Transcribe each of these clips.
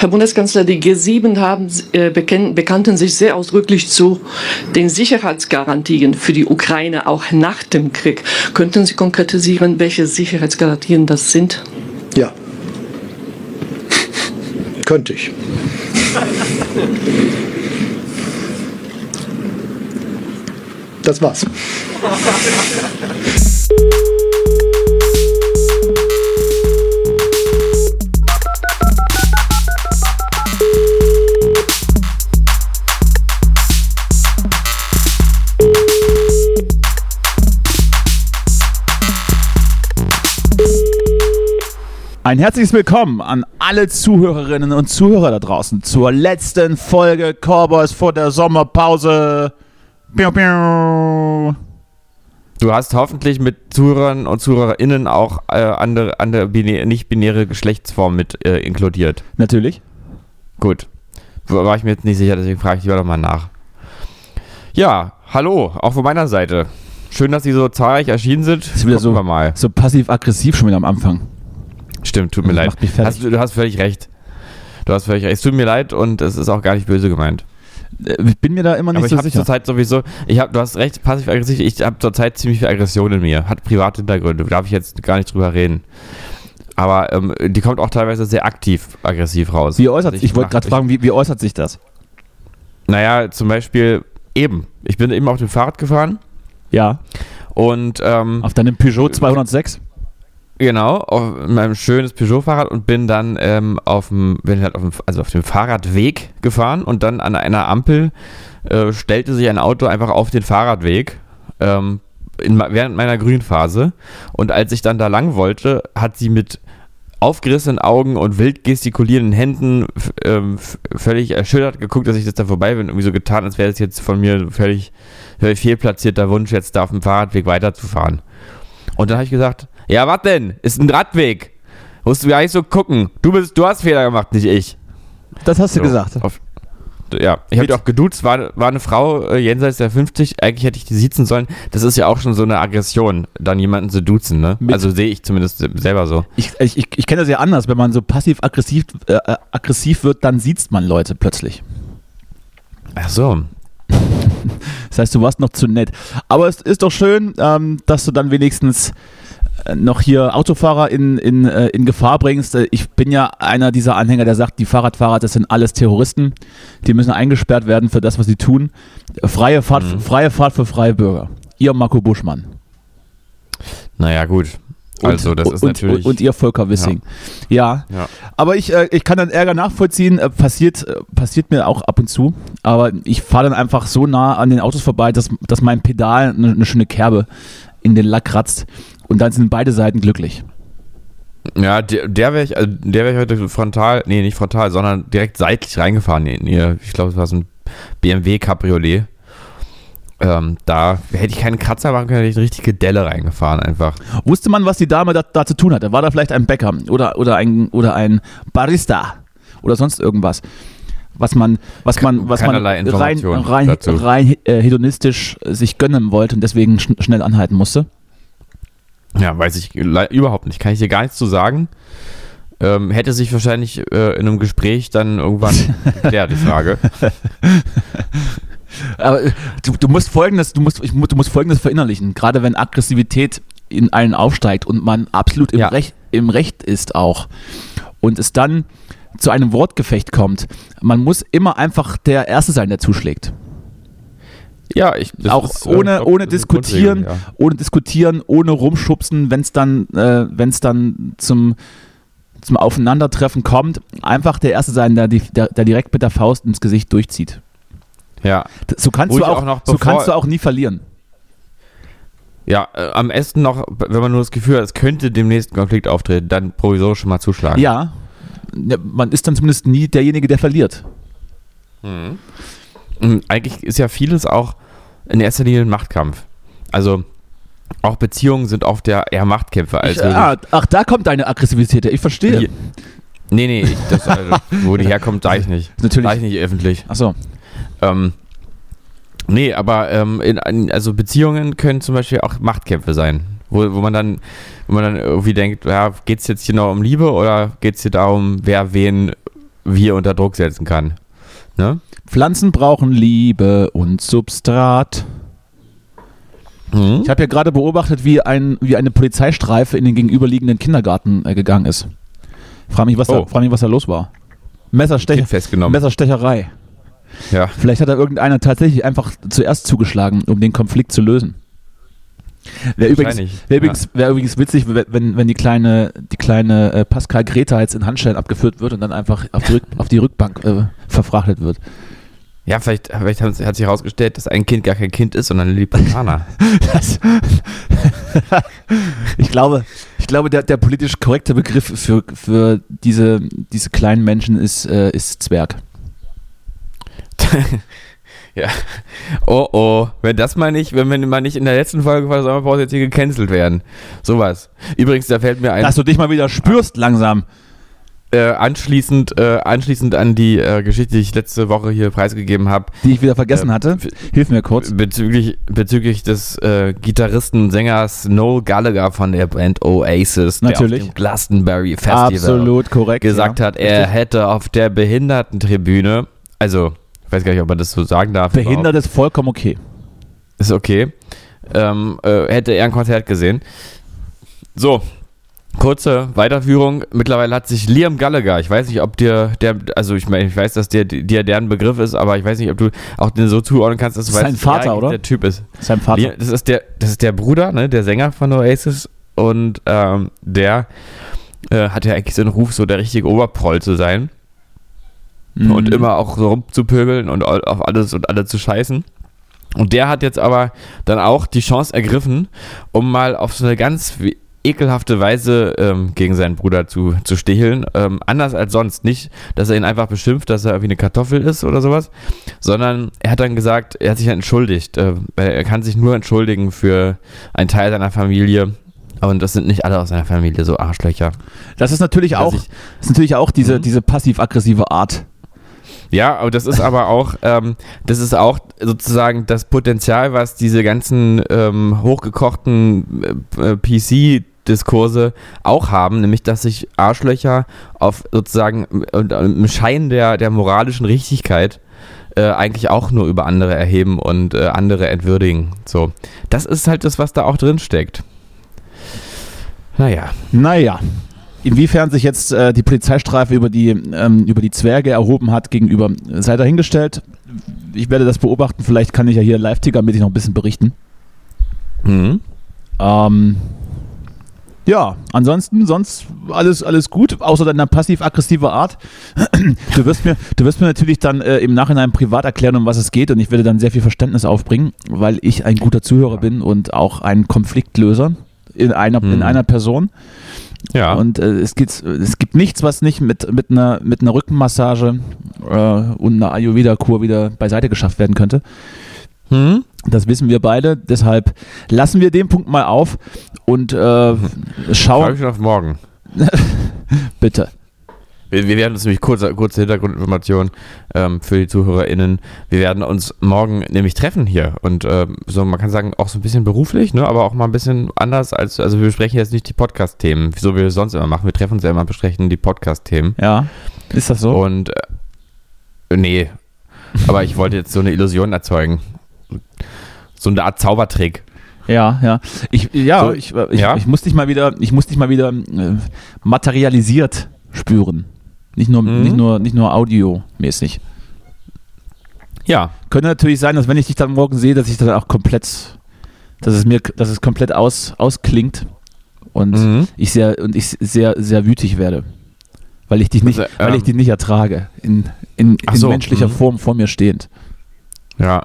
Herr Bundeskanzler, die G7 haben, äh, bekann, bekannten sich sehr ausdrücklich zu den Sicherheitsgarantien für die Ukraine auch nach dem Krieg. Könnten Sie konkretisieren, welche Sicherheitsgarantien das sind? Ja. Könnte ich. Das war's. Ein herzliches Willkommen an alle Zuhörerinnen und Zuhörer da draußen zur letzten Folge Cowboys vor der Sommerpause. Piu, piu. Du hast hoffentlich mit Zuhörern und Zuhörerinnen auch äh, andere, andere binä nicht-binäre Geschlechtsformen mit äh, inkludiert. Natürlich. Gut. War ich mir jetzt nicht sicher, deswegen frage ich lieber nochmal nach. Ja, hallo, auch von meiner Seite. Schön, dass Sie so zahlreich erschienen sind. Ist wieder so, mal. so passiv-aggressiv schon wieder am Anfang. Stimmt, tut mir leid. macht mich fertig. Hast, du, du hast völlig recht. Du hast völlig recht. Es tut mir leid und es ist auch gar nicht böse gemeint. Äh, Ich bin mir da immer nicht Aber ich so habe sicher. zurzeit sowieso, ich habe, du hast recht, passiv-aggressiv, ich habe zurzeit ziemlich viel Aggression in mir. Hat private Hintergründe, darf ich jetzt gar nicht drüber reden. Aber ähm, die kommt auch teilweise sehr aktiv aggressiv raus. Wie äußert Also Ich wollte mach- gerade fragen, wie, wie äußert sich das? Naja, zum Beispiel eben. Ich bin eben auf dem Fahrrad gefahren Ja. und ähm, Auf deinem Peugeot 206? Genau, auf meinem schönes Peugeot-Fahrrad und bin dann ähm, auf dem, bin halt auf dem, also auf dem Fahrradweg gefahren und dann an einer Ampel äh, stellte sich ein Auto einfach auf den Fahrradweg ähm, in, während meiner Grünphase und als ich dann da lang wollte, hat sie mit aufgerissenen Augen und wild gestikulierenden Händen ähm, völlig erschüttert geguckt, dass ich das da vorbei bin. Irgendwie so getan, als wäre das jetzt von mir völlig, völlig fehlplatzierter Wunsch, jetzt da auf dem Fahrradweg weiterzufahren. Und dann habe ich gesagt, ja, was denn? Ist ein Radweg. Musst du gar nicht so gucken. Du bist, du hast Fehler gemacht, nicht ich. Das hast du So, gesagt. Auf, ja, ich habe die auch geduzt, war, war eine Frau äh, jenseits der 50. Eigentlich hätte ich die sitzen sollen. Das ist ja auch schon so eine Aggression, dann jemanden zu duzen, ne? Mit- also sehe ich zumindest selber so. Ich, ich, ich, ich kenne das ja anders. Wenn man so passiv-aggressiv äh, äh, aggressiv wird, dann sieht man Leute plötzlich. Ach so. Das heißt, du warst noch zu nett. Aber es ist doch schön, ähm, dass du dann wenigstens noch hier Autofahrer in, in, äh, in Gefahr bringst. Äh, Ich bin ja einer dieser Anhänger, der sagt, die Fahrradfahrer, das sind alles Terroristen. Die müssen eingesperrt werden für das, was sie tun. Freie Fahrt, freie Fahrt für freie Bürger. Ihr Marco Buschmann. Naja, gut. Also, das und, ist und, natürlich. Und, ihr Volker Wissing. Ja. Ja. Aber ich, äh, ich kann dann Ärger nachvollziehen. Äh, passiert, äh, passiert mir auch ab und zu. Aber ich fahre dann einfach so nah an den Autos vorbei, dass, dass mein Pedal eine, eine schöne Kerbe in den Lack kratzt. Und dann sind beide Seiten glücklich. Ja, der, der wäre ich, also der wäre ich heute frontal, nee, nicht frontal, sondern direkt seitlich reingefahren in ihr, ich glaube, es war so ein BMW Cabriolet. Ähm, da hätte ich keinen Kratzer machen können, hätte ich eine richtige Delle reingefahren einfach. Wusste man, was die Dame da, da zu tun hatte? War da vielleicht ein Bäcker oder, oder, ein, oder ein Barista oder sonst irgendwas? Was man, was man, was man rein, rein, dazu. rein äh, hedonistisch sich gönnen wollte und deswegen schn schnell anhalten musste. Ja, weiß ich überhaupt nicht. Kann ich dir gar nichts zu sagen. Ähm, hätte sich wahrscheinlich äh, in einem Gespräch dann irgendwann geklärt, die Frage. Aber äh, du, du musst folgendes, du musst, ich, du musst folgendes verinnerlichen, gerade wenn Aggressivität in einen aufsteigt und man absolut im, Ja. Recht, im Recht ist auch und es dann zu einem Wortgefecht kommt, man muss immer einfach der Erste sein, der zuschlägt. Ja, ich. auch ist, ohne, glaub, ohne diskutieren, ja. ohne diskutieren, ohne rumschubsen, wenn es dann, äh, wenn's dann zum, zum Aufeinandertreffen kommt, einfach der Erste sein, der, der, der direkt mit der Faust ins Gesicht durchzieht. Ja, So kannst, Wo du auch, auch noch so kannst du auch nie verlieren. ja äh, am besten noch, wenn man nur das Gefühl hat, es könnte dem nächsten Konflikt auftreten, dann provisorisch schon mal zuschlagen. Ja, ja, man ist dann zumindest nie derjenige, der verliert. Mhm. Eigentlich ist ja vieles auch in erster Linie ein Machtkampf. Also auch Beziehungen sind oft ja eher Machtkämpfe als Ich, ah, ach, da kommt deine Aggressivität her. Ich verstehe. Hier- Nee, nee, ich, das, also, wo die herkommt, sage ich nicht. Natürlich. Sag ich nicht öffentlich. Achso. Ähm, nee, aber ähm, in, also Beziehungen können zum Beispiel auch Machtkämpfe sein. Wo, wo man dann, wo man dann irgendwie denkt, ja, geht es jetzt hier noch um Liebe oder geht es hier darum, wer wen wir unter Druck setzen kann. Ne? Pflanzen brauchen Liebe und Substrat. Mhm. Ich habe ja gerade beobachtet, wie, ein, wie eine Polizeistreife in den gegenüberliegenden Kindergarten äh, gegangen ist. Frag mich, was, Oh. da, frag mich, was da los war. Messerstech festgenommen. Messerstecherei. Ja. Vielleicht hat da irgendeiner tatsächlich einfach zuerst zugeschlagen, um den Konflikt zu lösen. Wäre übrigens, wär übrigens, wär übrigens witzig, wenn, wenn die kleine, die kleine äh, Pascal Greta jetzt in Handschellen abgeführt wird und dann einfach auf die, Rück, auf die Rückbank äh, verfrachtet wird. Ja, vielleicht, vielleicht hat, sich herausgestellt, dass ein Kind gar kein Kind ist, sondern ein Lilliputaner. Ich glaube, ich glaube der, der politisch korrekte Begriff für, für diese, diese kleinen Menschen ist, äh, ist Zwerg. Ja. Oh oh, wenn das mal nicht, wenn wir mal nicht in der letzten Folge von der Sommerpause jetzt hier gecancelt werden. Sowas. Übrigens, da fällt mir ein, Dass du dich mal wieder spürst langsam. äh, anschließend, äh, anschließend an die äh, Geschichte, die ich letzte Woche hier preisgegeben habe, Die ich wieder vergessen Ähm, hatte. Hilf mir kurz. bezüglich, bezüglich des äh, Gitarristen, Sängers Noel Gallagher von der Band Oasis, der Natürlich. auf dem Glastonbury Festival Absolut korrekt. gesagt ja. hat, er hätte auf der Behindertentribüne, also ich weiß gar nicht, ob man das so sagen darf. Behindert ist vollkommen okay. Ist okay. Ähm, äh, hätte er ein Konzert gesehen. So, kurze Weiterführung. Mittlerweile hat sich Liam Gallagher, ich weiß nicht, ob dir der, also ich meine, ich weiß, dass der dir deren Begriff ist, aber ich weiß nicht, ob du auch den so zuordnen kannst, dass du Das ist weißt, sein Vater, oder? der Typ ist. Sein Vater. Liam, das ist der, das ist der Bruder, ne, der Sänger von Oasis und ähm, der äh, hat ja eigentlich so einen Ruf, so der richtige Oberproll zu sein Mhm. und immer auch so rumzupöbeln und au- auf alles und alle zu scheißen. Und der hat jetzt aber dann auch die Chance ergriffen, um mal auf so eine ganz ekelhafte Weise ähm, gegen seinen Bruder zu, zu sticheln. Ähm, anders als sonst. Nicht, dass er ihn einfach beschimpft, dass er irgendwie eine Kartoffel ist oder sowas, sondern er hat dann gesagt, er hat sich entschuldigt. Äh, er kann sich nur entschuldigen für einen Teil seiner Familie. Und das sind nicht alle aus seiner Familie so Arschlöcher. Das ist natürlich auch, ich- ist natürlich auch diese, Mhm. diese passiv-aggressive Art. Ja, aber das ist aber auch, ähm, das ist auch sozusagen das Potenzial, was diese ganzen ähm, hochgekochten äh, PC-Diskurse auch haben, nämlich dass sich Arschlöcher auf sozusagen äh, im Schein der, der moralischen Richtigkeit äh, eigentlich auch nur über andere erheben und äh, andere entwürdigen. So, das ist halt das, was da auch drin steckt. Naja. Naja. Inwiefern sich jetzt äh, die Polizeistreife über die, ähm, über die Zwerge erhoben hat gegenüber, sei dahingestellt. Ich werde das beobachten. Vielleicht kann ich ja hier live-tickermäßig noch ein bisschen berichten. Mhm. Ähm, ja, ansonsten, sonst alles, alles gut, außer deiner passiv-aggressive Art. Du wirst mir, du wirst mir natürlich dann äh, im Nachhinein privat erklären, um was es geht und ich werde dann sehr viel Verständnis aufbringen, weil ich ein guter Zuhörer bin und auch ein Konfliktlöser in einer, in Mhm. einer Person. Ja. Und äh, es, gibt, es gibt nichts, was nicht mit, mit, einer, mit einer Rückenmassage äh, und einer Ayurveda-Kur wieder beiseite geschafft werden könnte. hm? Das wissen wir beide. Deshalb lassen wir den Punkt mal auf und äh, Schau schauen. ich schon auf morgen. Bitte. Wir, wir werden uns nämlich kurze, kurze Hintergrundinformation ähm, für die ZuhörerInnen. Wir werden uns morgen nämlich treffen hier und ähm, so, man kann sagen, auch so ein bisschen beruflich, ne, aber auch mal ein bisschen anders als, also wir besprechen jetzt nicht die Podcast-Themen, so wie wir es sonst immer machen. Wir treffen uns ja immer, besprechen die Podcast-Themen. Ja, ist das so? Und äh, nee, aber ich wollte jetzt so eine Illusion erzeugen. So eine Art Zaubertrick. Ja, ja. Ich, ja, So, ich, ich, ja? ich muss dich mal wieder, ich muss dich mal wieder äh, materialisiert spüren. Nicht nur, Mhm. nicht nur, nicht nur audiomäßig. Ja, Könnte natürlich sein, dass wenn ich dich dann morgen sehe, dass ich dann auch komplett, dass es mir, dass es komplett aus, ausklingt und Mhm. ich sehr und ich sehr, sehr wütig werde. Weil ich dich nicht, Also, weil ich ähm, dich nicht ertrage. In, in, in so, menschlicher mhm. Form vor mir stehend. ja.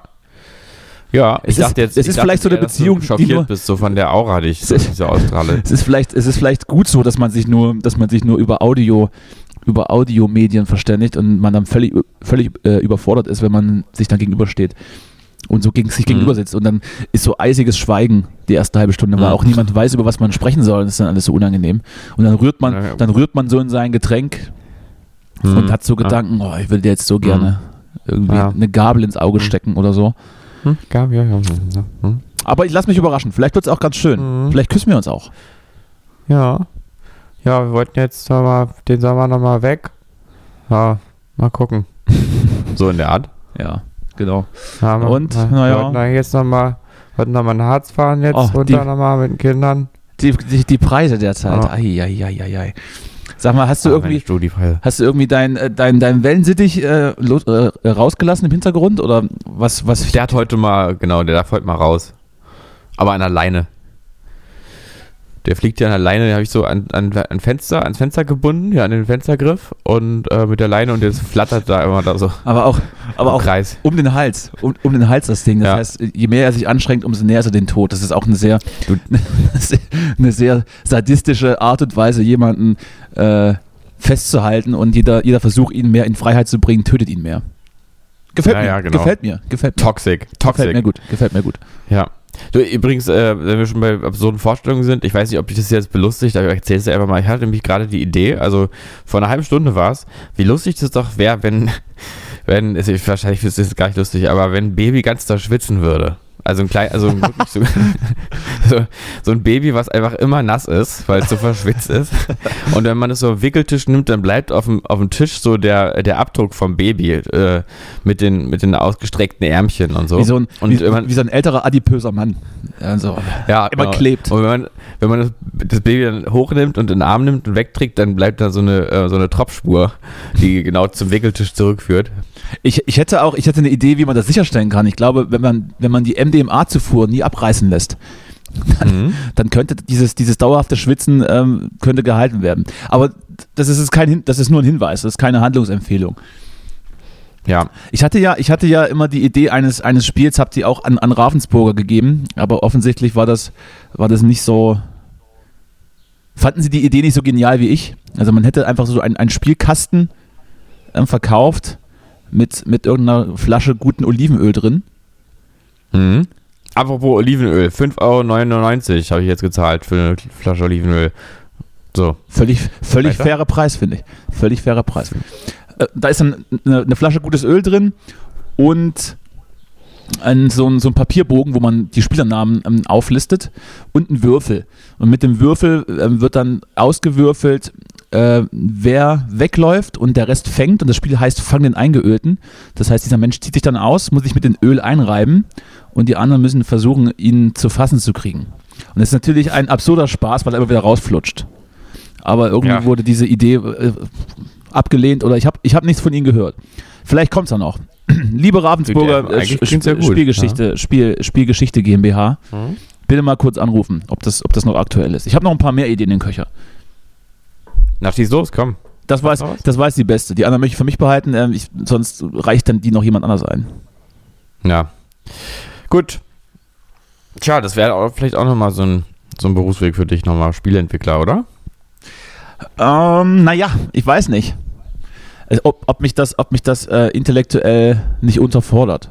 Ja, Es ist- es ist ich vielleicht so eine eher, dass Beziehung, du die schockiert nur- bist, so von der Aura, die ich so, die so ausstrahle. Es ist vielleicht, es ist vielleicht gut so, dass man sich nur, dass man sich nur über Audio, über Audiomedien verständigt und man dann völlig, völlig äh, überfordert ist, wenn man sich dann gegenübersteht und so gegen sich Mhm. gegenüber sitzt und dann ist so eisiges Schweigen die erste halbe Stunde, weil Mhm. auch niemand weiß, über was man sprechen soll. Das ist dann alles so unangenehm. Und dann rührt man, Ja, ja. dann rührt man so in sein Getränk Mhm. und hat so. Gedanken, oh, ich will dir jetzt so gerne irgendwie Ja. eine Gabel ins Auge Mhm. stecken oder so. Hm, ja, ja, ja, ja. Hm. Aber ich lasse mich überraschen. Vielleicht wird es auch ganz schön. Mhm. Vielleicht küssen wir uns auch. Ja. Ja, wir wollten jetzt noch mal den Sommer nochmal weg. Ja, Mal gucken. so in der Art. Ja, genau. Ja, wir- Und, wir naja. wollten da jetzt nochmal, wollten nochmal ein Harz fahren jetzt, Oh, runter die- nochmal mit den Kindern. Die, die, die Preise derzeit. Ja. Ai, ai, ai, ai, ai. Sag mal, hast du Ah, irgendwie, hast du irgendwie dein, äh, dein, dein Wellensittich äh, äh, rausgelassen im Hintergrund? Oder was, was Der hat heute mal, genau, der darf heute mal raus. Aber an der Leine. Der fliegt ja an der Leine, den habe ich so an, an, an Fenster, ans Fenster gebunden, ja, an den Fenstergriff und äh, mit der Leine und jetzt flattert da immer da so aber auch, aber auch Kreis. um den Hals, um, um den Hals das Ding. Das Ja. heißt, je mehr er sich anstrengt, umso näher ist er den Tod. Das ist auch eine sehr, eine sehr sadistische Art und Weise, jemanden äh, festzuhalten und jeder, jeder Versuch, ihn mehr in Freiheit zu bringen, tötet ihn mehr. Gefällt Ja, mir, ja, genau. gefällt mir, gefällt mir. Toxic, Gefällt toxic. mir gut, gefällt mir gut. Ja. Du, übrigens, äh, wenn wir schon bei absurden Vorstellungen sind, ich weiß nicht, ob dich das jetzt belustigt, aber ich erzähl's dir einfach mal. Ich hatte nämlich gerade die Idee, also vor einer halben Stunde war es, wie lustig das doch wäre, wenn, wenn, ist, wahrscheinlich ist es gar nicht lustig, aber wenn Baby ganz da schwitzen würde. Also ein klein, also wirklich so, so, so ein Baby, was einfach immer nass ist, weil es so verschwitzt ist. Und wenn man es so auf Wickeltisch nimmt, dann bleibt auf dem, auf dem Tisch so der, der Abdruck vom Baby äh, mit, den, mit den ausgestreckten Ärmchen und so. Wie, so ein, und wie, man, wie so ein älterer adipöser Mann. Also, ja, immer klebt. Und wenn man, wenn man das, das Baby dann hochnimmt und in den Arm nimmt und wegträgt, dann bleibt da so eine, äh, so eine Tropfspur, die genau zum Wickeltisch zurückführt. Ich, ich hätte auch, ich hätte eine Idee, wie man das sicherstellen kann. Ich glaube, wenn man, wenn man die MDMA-Zufuhr nie abreißen lässt, Mhm. dann könnte dieses, dieses dauerhafte Schwitzen ähm, könnte gehalten werden. Aber das ist, kein, das ist nur ein Hinweis, das ist keine Handlungsempfehlung. Ja, Ich hatte ja, ich hatte ja immer die Idee eines, eines Spiels, habe die auch an, an Ravensburger gegeben, aber offensichtlich war das, war das nicht so. Fanden sie die Idee nicht so genial wie ich? Also man hätte einfach so einen, einen Spielkasten ähm, verkauft mit, mit irgendeiner Flasche guten Olivenöl drin. Mhm. Apropos Olivenöl, 5,99 Euro habe ich jetzt gezahlt für eine Flasche Olivenöl. So. Völlig, völlig Weiter? fairer Preis, finde ich. Völlig fairer Preis. Äh, da ist dann eine, eine Flasche gutes Öl drin und ein, so, ein, so ein Papierbogen, wo man die Spielernamen ähm, auflistet und ein Würfel. Und mit dem Würfel ähm, wird dann ausgewürfelt, äh, wer wegläuft und der Rest fängt. Und das Spiel heißt Fang den Eingeölten. Das heißt, dieser Mensch zieht sich dann aus, muss sich mit dem Öl einreiben und die anderen müssen versuchen, ihn zu fassen zu kriegen. Und das ist natürlich ein absurder Spaß, weil er immer wieder rausflutscht. Aber irgendwie Ja. wurde diese Idee äh, abgelehnt oder ich habe ich hab nichts von ihnen gehört. Vielleicht kommt es ja noch. Liebe Ravensburger Ja, äh, ja gut, Spielgeschichte, Spiel, Spielgeschichte GmbH, Mhm. bitte mal kurz anrufen, ob das, ob das noch aktuell ist. Ich habe noch ein paar mehr Ideen in den Köcher. Na, schieß los, komm. Das weiß, das weiß die beste. Die anderen möchte ich für mich behalten, ähm, ich, sonst reicht dann die noch jemand anders ein. Ja. Gut. Tja, das wäre vielleicht auch nochmal so ein, so ein Berufsweg für dich, nochmal Spieleentwickler, oder? Ähm, naja, ich weiß nicht. Also, ob, ob mich das, ob mich das äh, intellektuell nicht unterfordert.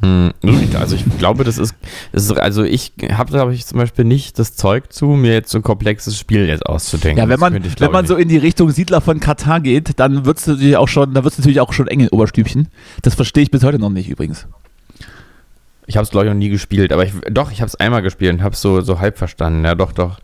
Hm, also ich glaube, das ist, das ist also ich habe, glaube ich, zum Beispiel nicht das Zeug zu, mir jetzt so ein komplexes Spiel jetzt auszudenken. Ja, wenn man, ich, wenn man so in die Richtung Siedler von Katar geht, dann wird es natürlich auch schon, da wird es natürlich auch schon eng in Oberstübchen. Das verstehe ich bis heute noch nicht übrigens. Ich habe es, glaube ich, noch nie gespielt, aber ich, doch, ich habe es einmal gespielt und habe es so, so halb verstanden. Ja, doch, doch.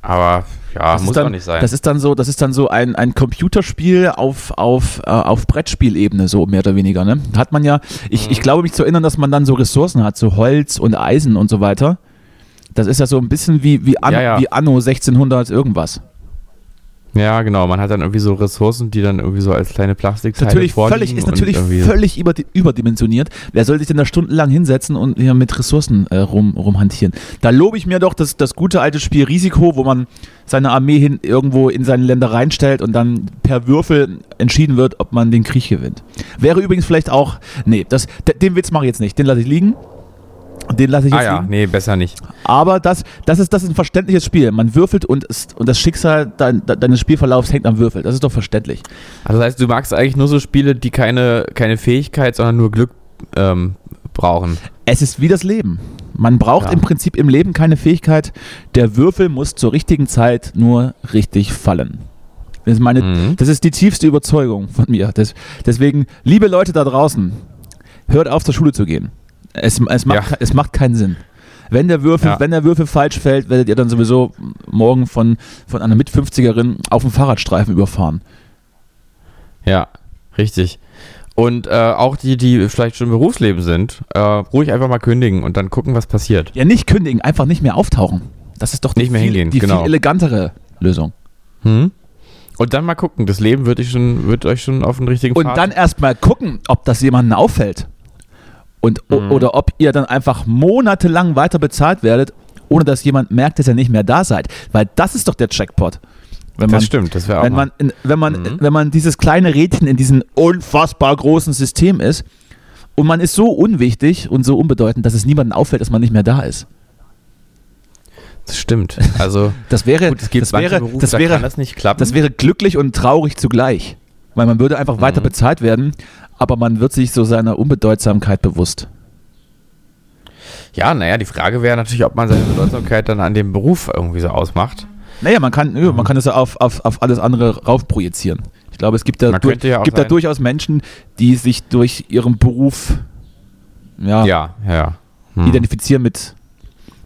Aber ja, Das muss dann, doch nicht sein. Das ist dann so, das ist dann so ein, ein Computerspiel auf, auf, äh, auf Brettspielebene, so mehr oder weniger. Ne? Hat man ja, ich, Mhm. ich glaube mich zu erinnern, dass man dann so Ressourcen hat, so Holz und Eisen und so weiter. Das ist ja so ein bisschen wie, wie, Anno, Ja, ja. wie Anno 1600 irgendwas. Ja, genau. Man hat dann irgendwie so Ressourcen, die dann irgendwie so als kleine Plastikteile natürlich völlig, ist natürlich völlig über, überdimensioniert. Wer soll sich denn da stundenlang hinsetzen und hier mit Ressourcen äh, rum, rumhantieren? Da lobe ich mir doch das, das gute alte Spiel Risiko, wo man seine Armee hin irgendwo in seine Länder reinstellt und dann per Würfel entschieden wird, ob man den Krieg gewinnt. Wäre übrigens vielleicht auch. Nee, das, de- den Witz mache ich jetzt nicht. Den lasse ich liegen. Den lasse ich jetzt Ah ja, liegen. nee, besser nicht. Aber das, das, ist, das ist ein verständliches Spiel. Man würfelt und, es, und das Schicksal dein, deines Spielverlaufs hängt am Würfel. Das ist doch verständlich. Also das heißt, du magst eigentlich nur so Spiele, die keine, keine Fähigkeit, sondern nur Glück ähm, brauchen. Es ist wie das Leben. Man braucht Ja. im Prinzip im Leben keine Fähigkeit. Der Würfel muss zur richtigen Zeit nur richtig fallen. Das ist, meine, Mhm. das ist die tiefste Überzeugung von mir. Das, deswegen, liebe Leute da draußen, hört auf zur Schule zu gehen. Es, es, macht, Ja. es macht keinen Sinn. Wenn der, Würfel, Ja. wenn der Würfel falsch fällt, werdet ihr dann sowieso morgen von, von einer Mit-50erin auf dem Fahrradstreifen überfahren. Ja. Richtig. Und äh, auch die, die vielleicht schon im Berufsleben sind, äh, ruhig einfach mal kündigen und dann gucken, was passiert. Ja, nicht kündigen, einfach nicht mehr auftauchen. Das ist doch die, Nicht mehr viel, hingehen, die genau. viel elegantere Lösung. Hm? Und dann mal gucken, das Leben wird, euch schon, wird euch schon auf den richtigen Und Pfad dann erstmal gucken, ob das jemandem auffällt. Und, Mhm. Oder ob ihr dann einfach monatelang weiter bezahlt werdet, ohne dass jemand merkt, dass ihr nicht mehr da seid. Weil das ist doch der Jackpot. Wenn man, Das stimmt, das wäre auch wenn man, in, wenn, man, Mhm. wenn man dieses kleine Rädchen in diesem unfassbar großen System ist und man ist so unwichtig und so unbedeutend, dass es niemandem auffällt, dass man nicht mehr da ist. Das stimmt. Also, Das wäre, gut, das wäre, Berufe, das da wäre, kann das das wäre glücklich und traurig zugleich. Weil man würde einfach weiter Mhm. bezahlt werden, aber man wird sich so seiner Unbedeutsamkeit bewusst. ja, naja, die Frage wäre natürlich, ob man seine Bedeutsamkeit dann an dem Beruf irgendwie so ausmacht. Naja, man kann, man kann das ja auf, auf, auf alles andere raufprojizieren. Ich glaube, es gibt da, du, ja gibt da durchaus Menschen, die sich durch ihren Beruf ja, Ja, ja. Hm. identifizieren mit,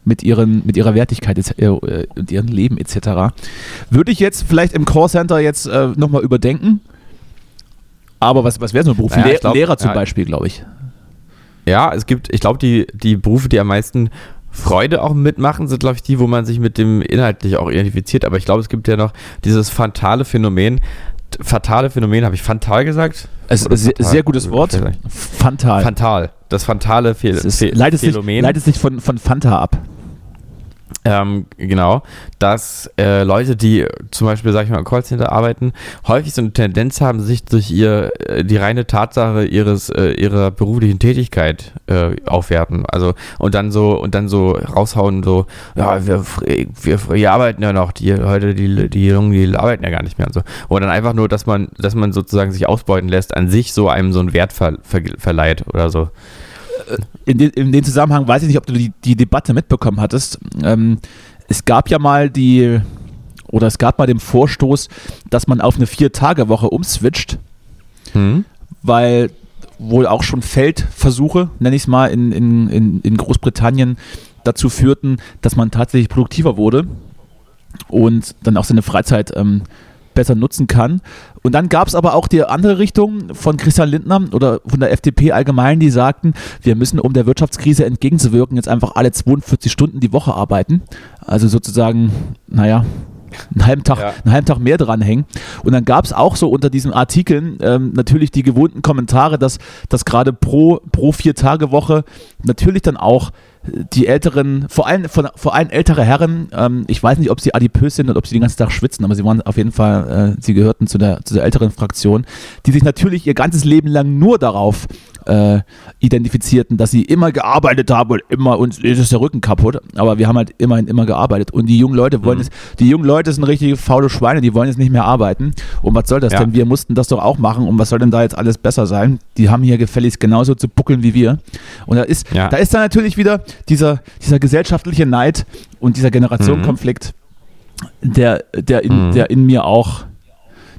mit, ihren, mit ihrer Wertigkeit äh, und ihrem Leben etc. Würde ich jetzt vielleicht im Callcenter jetzt äh, nochmal überdenken. Aber was, was wäre so ein Beruf? Naja, Lehr glaub, Lehrer zum ja. Beispiel, glaube ich. Ja, es gibt, ich glaube, die, die Berufe, die am meisten Freude auch mitmachen, sind, glaube ich, die, wo man sich mit dem inhaltlich auch identifiziert. Aber ich glaube, es gibt ja noch dieses fatale Phänomen. Fatale Phänomen, habe ich fantal gesagt? Es, sehr, fatal? sehr gutes Wort. Fantal. Fantal. Das fantale Phä Es ist, Phä- leitet, sich, Phänomen. leitet sich von, von Fanta ab. Ähm, genau, dass äh, Leute, die zum Beispiel, sag ich mal, im Callcenter arbeiten, häufig so eine Tendenz haben, sich durch ihr äh, die reine Tatsache ihres äh, ihrer beruflichen Tätigkeit äh, aufwerten. Also und dann so und dann so raushauen, so, ja, wir, wir, wir arbeiten ja noch, die heute die die Jungen, die arbeiten ja gar nicht mehr und so. Oder dann einfach nur, dass man, dass man sozusagen sich ausbeuten lässt, an sich so einem so einen Wert ver, ver, verleiht oder so. In, den, in dem Zusammenhang weiß ich nicht, ob du die, die Debatte mitbekommen hattest. Ähm, es gab ja mal die, oder es gab mal den Vorstoß, dass man auf eine Vier-Tage-Woche umswitcht, Hm? weil wohl auch schon Feldversuche, nenne ich es mal, in, in, in, in Großbritannien dazu führten, dass man tatsächlich produktiver wurde und dann auch seine Freizeit ähm, besser nutzen kann. Und dann gab es aber auch die andere Richtung von Christian Lindner oder von der FDP allgemein, die sagten, wir müssen, um der Wirtschaftskrise entgegenzuwirken, jetzt einfach alle 42 Stunden die Woche arbeiten. Also sozusagen, naja, einen halben Tag, Ja. einen halben Tag mehr dranhängen. Und dann gab es auch so unter diesen Artikeln ähm, natürlich die gewohnten Kommentare, dass, dass gerade pro, pro Vier-Tage-Woche natürlich dann auch die älteren, vor allem, von, vor allem ältere Herren, ähm, ich weiß nicht, ob sie adipös sind oder ob sie den ganzen Tag schwitzen, aber sie waren auf jeden Fall, äh, sie gehörten zu der, zu der älteren Fraktion, die sich natürlich ihr ganzes Leben lang nur darauf äh, identifizierten, dass sie immer gearbeitet haben und immer uns ist der Rücken kaputt, aber wir haben halt immerhin immer gearbeitet und die jungen Leute wollen Mhm. jetzt, die jungen Leute sind richtige faule Schweine, die wollen jetzt nicht mehr arbeiten und was soll das Ja. denn? Wir mussten das doch auch machen und was soll denn da jetzt alles besser sein? Die haben hier gefälligst genauso zu buckeln wie wir und da ist, Ja. da ist dann natürlich wieder dieser, dieser gesellschaftliche Neid und dieser Generationenkonflikt, der, der, in, Mhm. der in mir auch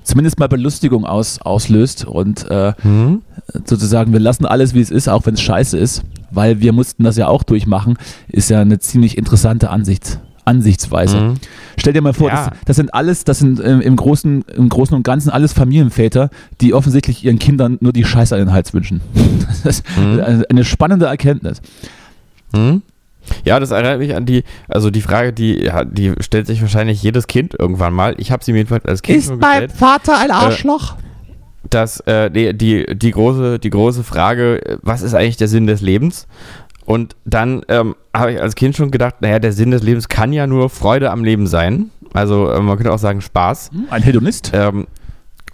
zumindest mal Belustigung aus, auslöst und äh, Hm? sozusagen, wir lassen alles, wie es ist, auch wenn es scheiße ist, weil wir mussten das ja auch durchmachen, ist ja eine ziemlich interessante Ansicht, Ansichtsweise. Mhm. Stell dir mal vor, Ja. das, das sind alles, das sind ähm, im, Großen, im Großen und Ganzen alles Familienväter, die offensichtlich ihren Kindern nur die Scheiße an den Hals wünschen. Das ist Mhm. eine spannende Erkenntnis. Hm? Ja, das erinnert mich an die, also die Frage, die, ja, die stellt sich wahrscheinlich jedes Kind irgendwann mal. Ich habe sie mir jedenfalls als Kind schon gestellt. Vater ein Arschloch? dass äh, die, die, die, große, die große Frage, äh, was ist eigentlich der Sinn des Lebens? Und dann ähm, habe ich als Kind schon gedacht, naja, der Sinn des Lebens kann ja nur Freude am Leben sein. Also äh, man könnte auch sagen Spaß. Hm, Ein Hedonist? Ähm,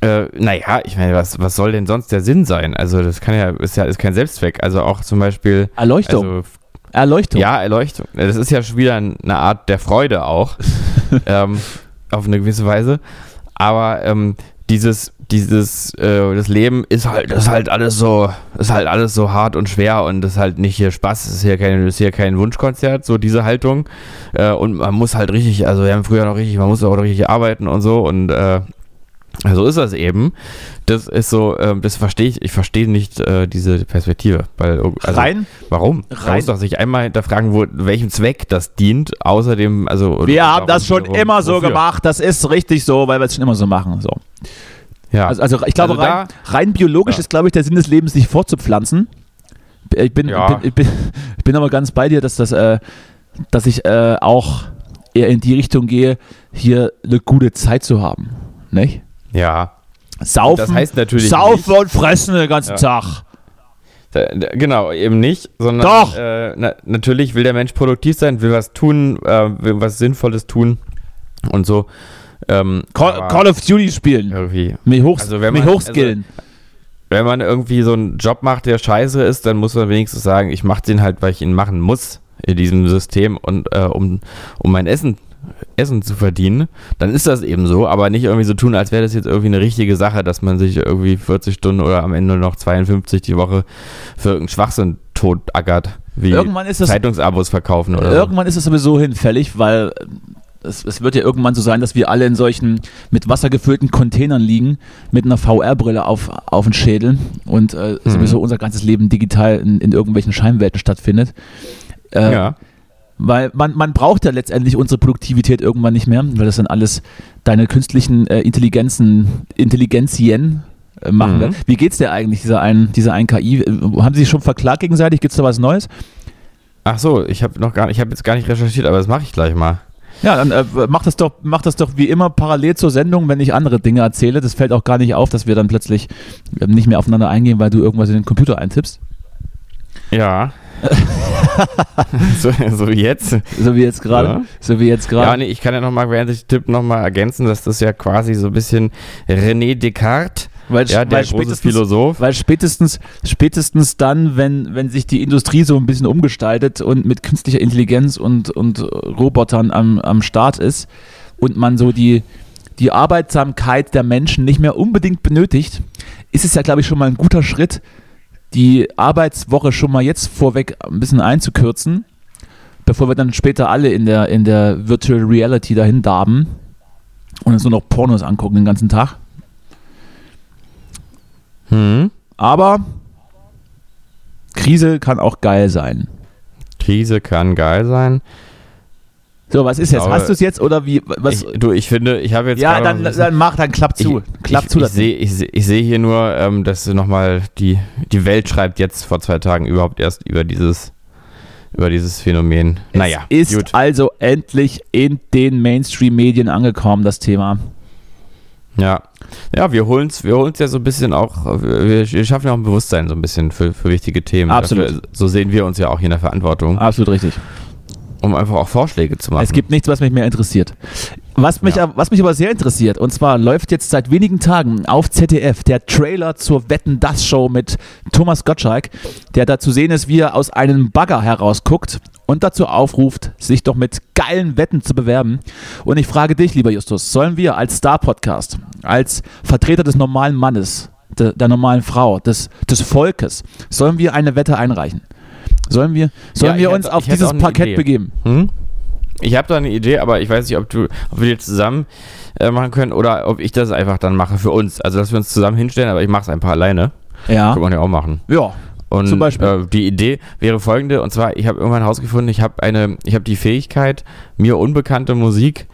äh, naja, ich meine, was, was soll denn sonst der Sinn sein? Also das kann ja, ist ja ist kein Selbstzweck. Also auch zum Beispiel, Erleuchtung. also Erleuchtung. ja, Erleuchtung. Das ist ja schon wieder eine Art der Freude auch. ähm, auf eine gewisse Weise. Aber ähm, dieses, dieses, äh, das Leben ist halt, das ist halt alles so, ist halt alles so hart und schwer und das ist halt nicht hier Spaß, das ist hier kein, ist hier kein Wunschkonzert, so diese Haltung. Äh, und man muss halt richtig, also wir haben früher noch richtig, man muss auch richtig arbeiten und so und äh, so ist das eben. Das ist so, ähm, das verstehe ich, ich verstehe nicht äh, diese Perspektive. Weil, also, Rein, Warum? Man Rein- muss doch sich einmal hinterfragen, wo, welchem Zweck das dient. Außerdem, also. wir haben das schon immer so wofür? gemacht. Das ist richtig so, weil wir es schon immer so machen. So. Ja. Also, also ich glaube, Also da- rein, rein biologisch Ja. ist, glaube ich, der Sinn des Lebens, sich fortzupflanzen. Ich bin, Ja. bin, ich bin, ich bin aber ganz bei dir, dass, das, äh, dass ich äh, auch eher in die Richtung gehe, hier eine gute Zeit zu haben. Nicht? Ja. Saufen, Das heißt natürlich saufen und fressen den ganzen Ja. Tag. Genau, eben nicht, sondern Doch. Äh, na, natürlich will der Mensch produktiv sein, will was tun, äh, will was Sinnvolles tun und so. Ähm, Call, Call of Duty spielen. irgendwie. Mich, hoch, Also wenn mich man- hochskillen. Wenn man irgendwie so einen Job macht, der scheiße ist, dann muss man wenigstens sagen, ich mache den halt, weil ich ihn machen muss in diesem System und äh, um, um mein Essen, Essen zu verdienen, dann ist das eben so, aber nicht irgendwie so tun, als wäre das jetzt irgendwie eine richtige Sache, dass man sich irgendwie 40 Stunden oder am Ende noch 52 die Woche für irgendeinen Schwachsinn totackert, wie Irgendwann ist das- Zeitungsabos verkaufen oder so. Irgendwann ist es sowieso hinfällig, weil es, es wird ja irgendwann so sein, dass wir alle in solchen mit Wasser gefüllten Containern liegen, mit einer VR-Brille auf, auf den Schädel und äh, Mhm. sowieso unser ganzes Leben digital in, in irgendwelchen Scheinwelten stattfindet. Äh, Ja. Weil man, man braucht ja letztendlich unsere Produktivität irgendwann nicht mehr, weil das dann alles deine künstlichen äh, Intelligenzen, Intelligenzien äh, machen Mhm. wird. Wie geht's dir eigentlich, dieser ein, dieser ein KI? Äh, Haben sie sich schon verklagt gegenseitig? Gibt's da was Neues? Ach so, ich habe noch gar, ich habe jetzt gar nicht recherchiert, aber das mache ich gleich mal. Ja, dann äh, mach, das doch, mach das doch wie immer parallel zur Sendung, wenn ich andere Dinge erzähle. Das fällt auch gar nicht auf, dass wir dann plötzlich äh, nicht mehr aufeinander eingehen, weil du irgendwas in den Computer eintippst. Ja. so, so wie jetzt. So wie jetzt gerade. Ja. So wie jetzt Ja, gerade. nee, ich kann ja nochmal, während ich tippe, nochmal ergänzen, dass das ja quasi so ein bisschen René Descartes, weil, ja, der weil große spätestens, Philosoph. weil spätestens, spätestens dann, wenn, wenn sich die Industrie so ein bisschen umgestaltet und mit künstlicher Intelligenz und, und Robotern am, am Start ist und man so die, die Arbeitsamkeit der Menschen nicht mehr unbedingt benötigt, ist es ja, glaube ich, schon mal ein guter Schritt, die Arbeitswoche schon mal jetzt vorweg ein bisschen einzukürzen, bevor wir dann später alle in der, in der Virtual Reality dahin darben und uns nur noch Pornos angucken den ganzen Tag. Hm. Aber Krise kann auch geil sein. Krise kann geil sein. So, was ist jetzt? glaube, Hast du es jetzt oder wie? Was? Ich, du, ich finde, ich habe jetzt ja, dann, dann mach, dann klapp zu. Ich, klapp ich, zu. ich sehe ich, seh- ich seh hier nur, ähm, dass nochmal die, die Welt schreibt jetzt vor zwei Tagen überhaupt erst über dieses, über dieses Phänomen. Es naja, ist gut. also endlich in den Mainstream-Medien angekommen, das Thema. Ja. Ja, wir holen es wir holen's ja so ein bisschen auch, wir, wir schaffen ja auch ein Bewusstsein so ein bisschen für, für wichtige Themen. Absolut. Dafür, so sehen wir uns ja auch hier in der Verantwortung, Absolut richtig. Um einfach auch Vorschläge zu machen. Es gibt nichts, was mich mehr interessiert. Was mich, Ja. was mich aber sehr interessiert, und zwar läuft jetzt seit wenigen Tagen auf ZDF der Trailer zur Wetten das Show mit Thomas Gottschalk, der da zu sehen ist, wie er aus einem Bagger herausguckt und dazu aufruft, sich doch mit geilen Wetten zu bewerben. Und ich frage dich, lieber Justus, sollen wir als Star-Podcast, als Vertreter des normalen Mannes, de, der normalen Frau, des, des Volkes, sollen wir eine Wette einreichen? Sollen wir, sollen ich wir hätte- uns auf hätte dieses auch eine Parkett Idee. begeben? Hm? Ich habe da eine Idee, aber ich weiß nicht, ob du, ob wir die zusammen äh, machen können oder ob ich das einfach dann mache für uns. Also, dass wir uns zusammen hinstellen, aber ich mache es einfach alleine. Ja. Kann man ja auch machen. Ja. Und Zum Beispiel. Äh, die Idee wäre folgende, und zwar, ich habe irgendwann herausgefunden, ich habe eine, ich habe die Fähigkeit, mir unbekannte Musik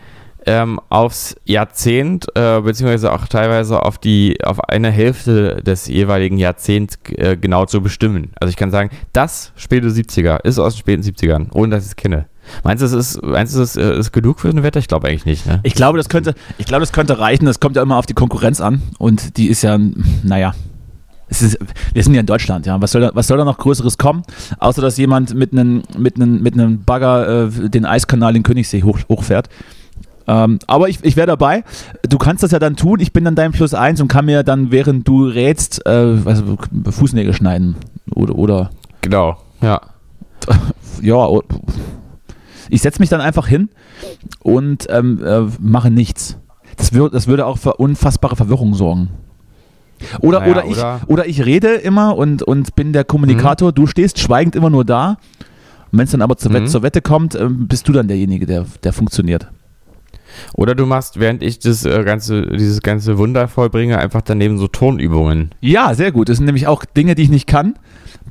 ähm, aufs Jahrzehnt, äh, beziehungsweise auch teilweise auf die, auf eine Hälfte des jeweiligen Jahrzehnts äh, genau zu bestimmen. Also ich kann sagen, das späte 70er ist aus den späten 70ern, ohne dass ich es kenne. Meinst du, es ist, meinst du, es ist, äh, ist genug für eine Wette? Ich glaube eigentlich nicht, ne? Ich glaube, das könnte, ich glaube, das könnte reichen. Das kommt ja immer auf die Konkurrenz an. Und die ist ja, naja. Ist, wir sind ja in Deutschland, ja. Was soll, da, was soll da noch Größeres kommen? Außer dass jemand mit einem mit mit Bagger äh, den Eiskanal in Königssee hoch, hochfährt. Ähm, aber ich, ich wäre dabei. Du kannst das ja dann tun. Ich bin dann dein Plus eins und kann mir dann, während du rätst, äh, was, Fußnägel schneiden. Oder, oder Genau, ja. ja, ich setze mich dann einfach hin und ähm, äh, mache nichts. Das, wür das würde auch für unfassbare Verwirrung sorgen. Oder, Naja, oder, ich, oder- oder ich rede immer und, und bin der Kommunikator, du stehst schweigend immer nur da. Und wenn es dann aber zur, Wette, Mhm. zur Wette kommt, ähm, bist du dann derjenige, der, der funktioniert. Oder du machst, während ich das äh, ganze, dieses ganze Wunder vollbringe, einfach daneben so Tonübungen. Ja, sehr gut. Das sind nämlich auch Dinge, die ich nicht kann.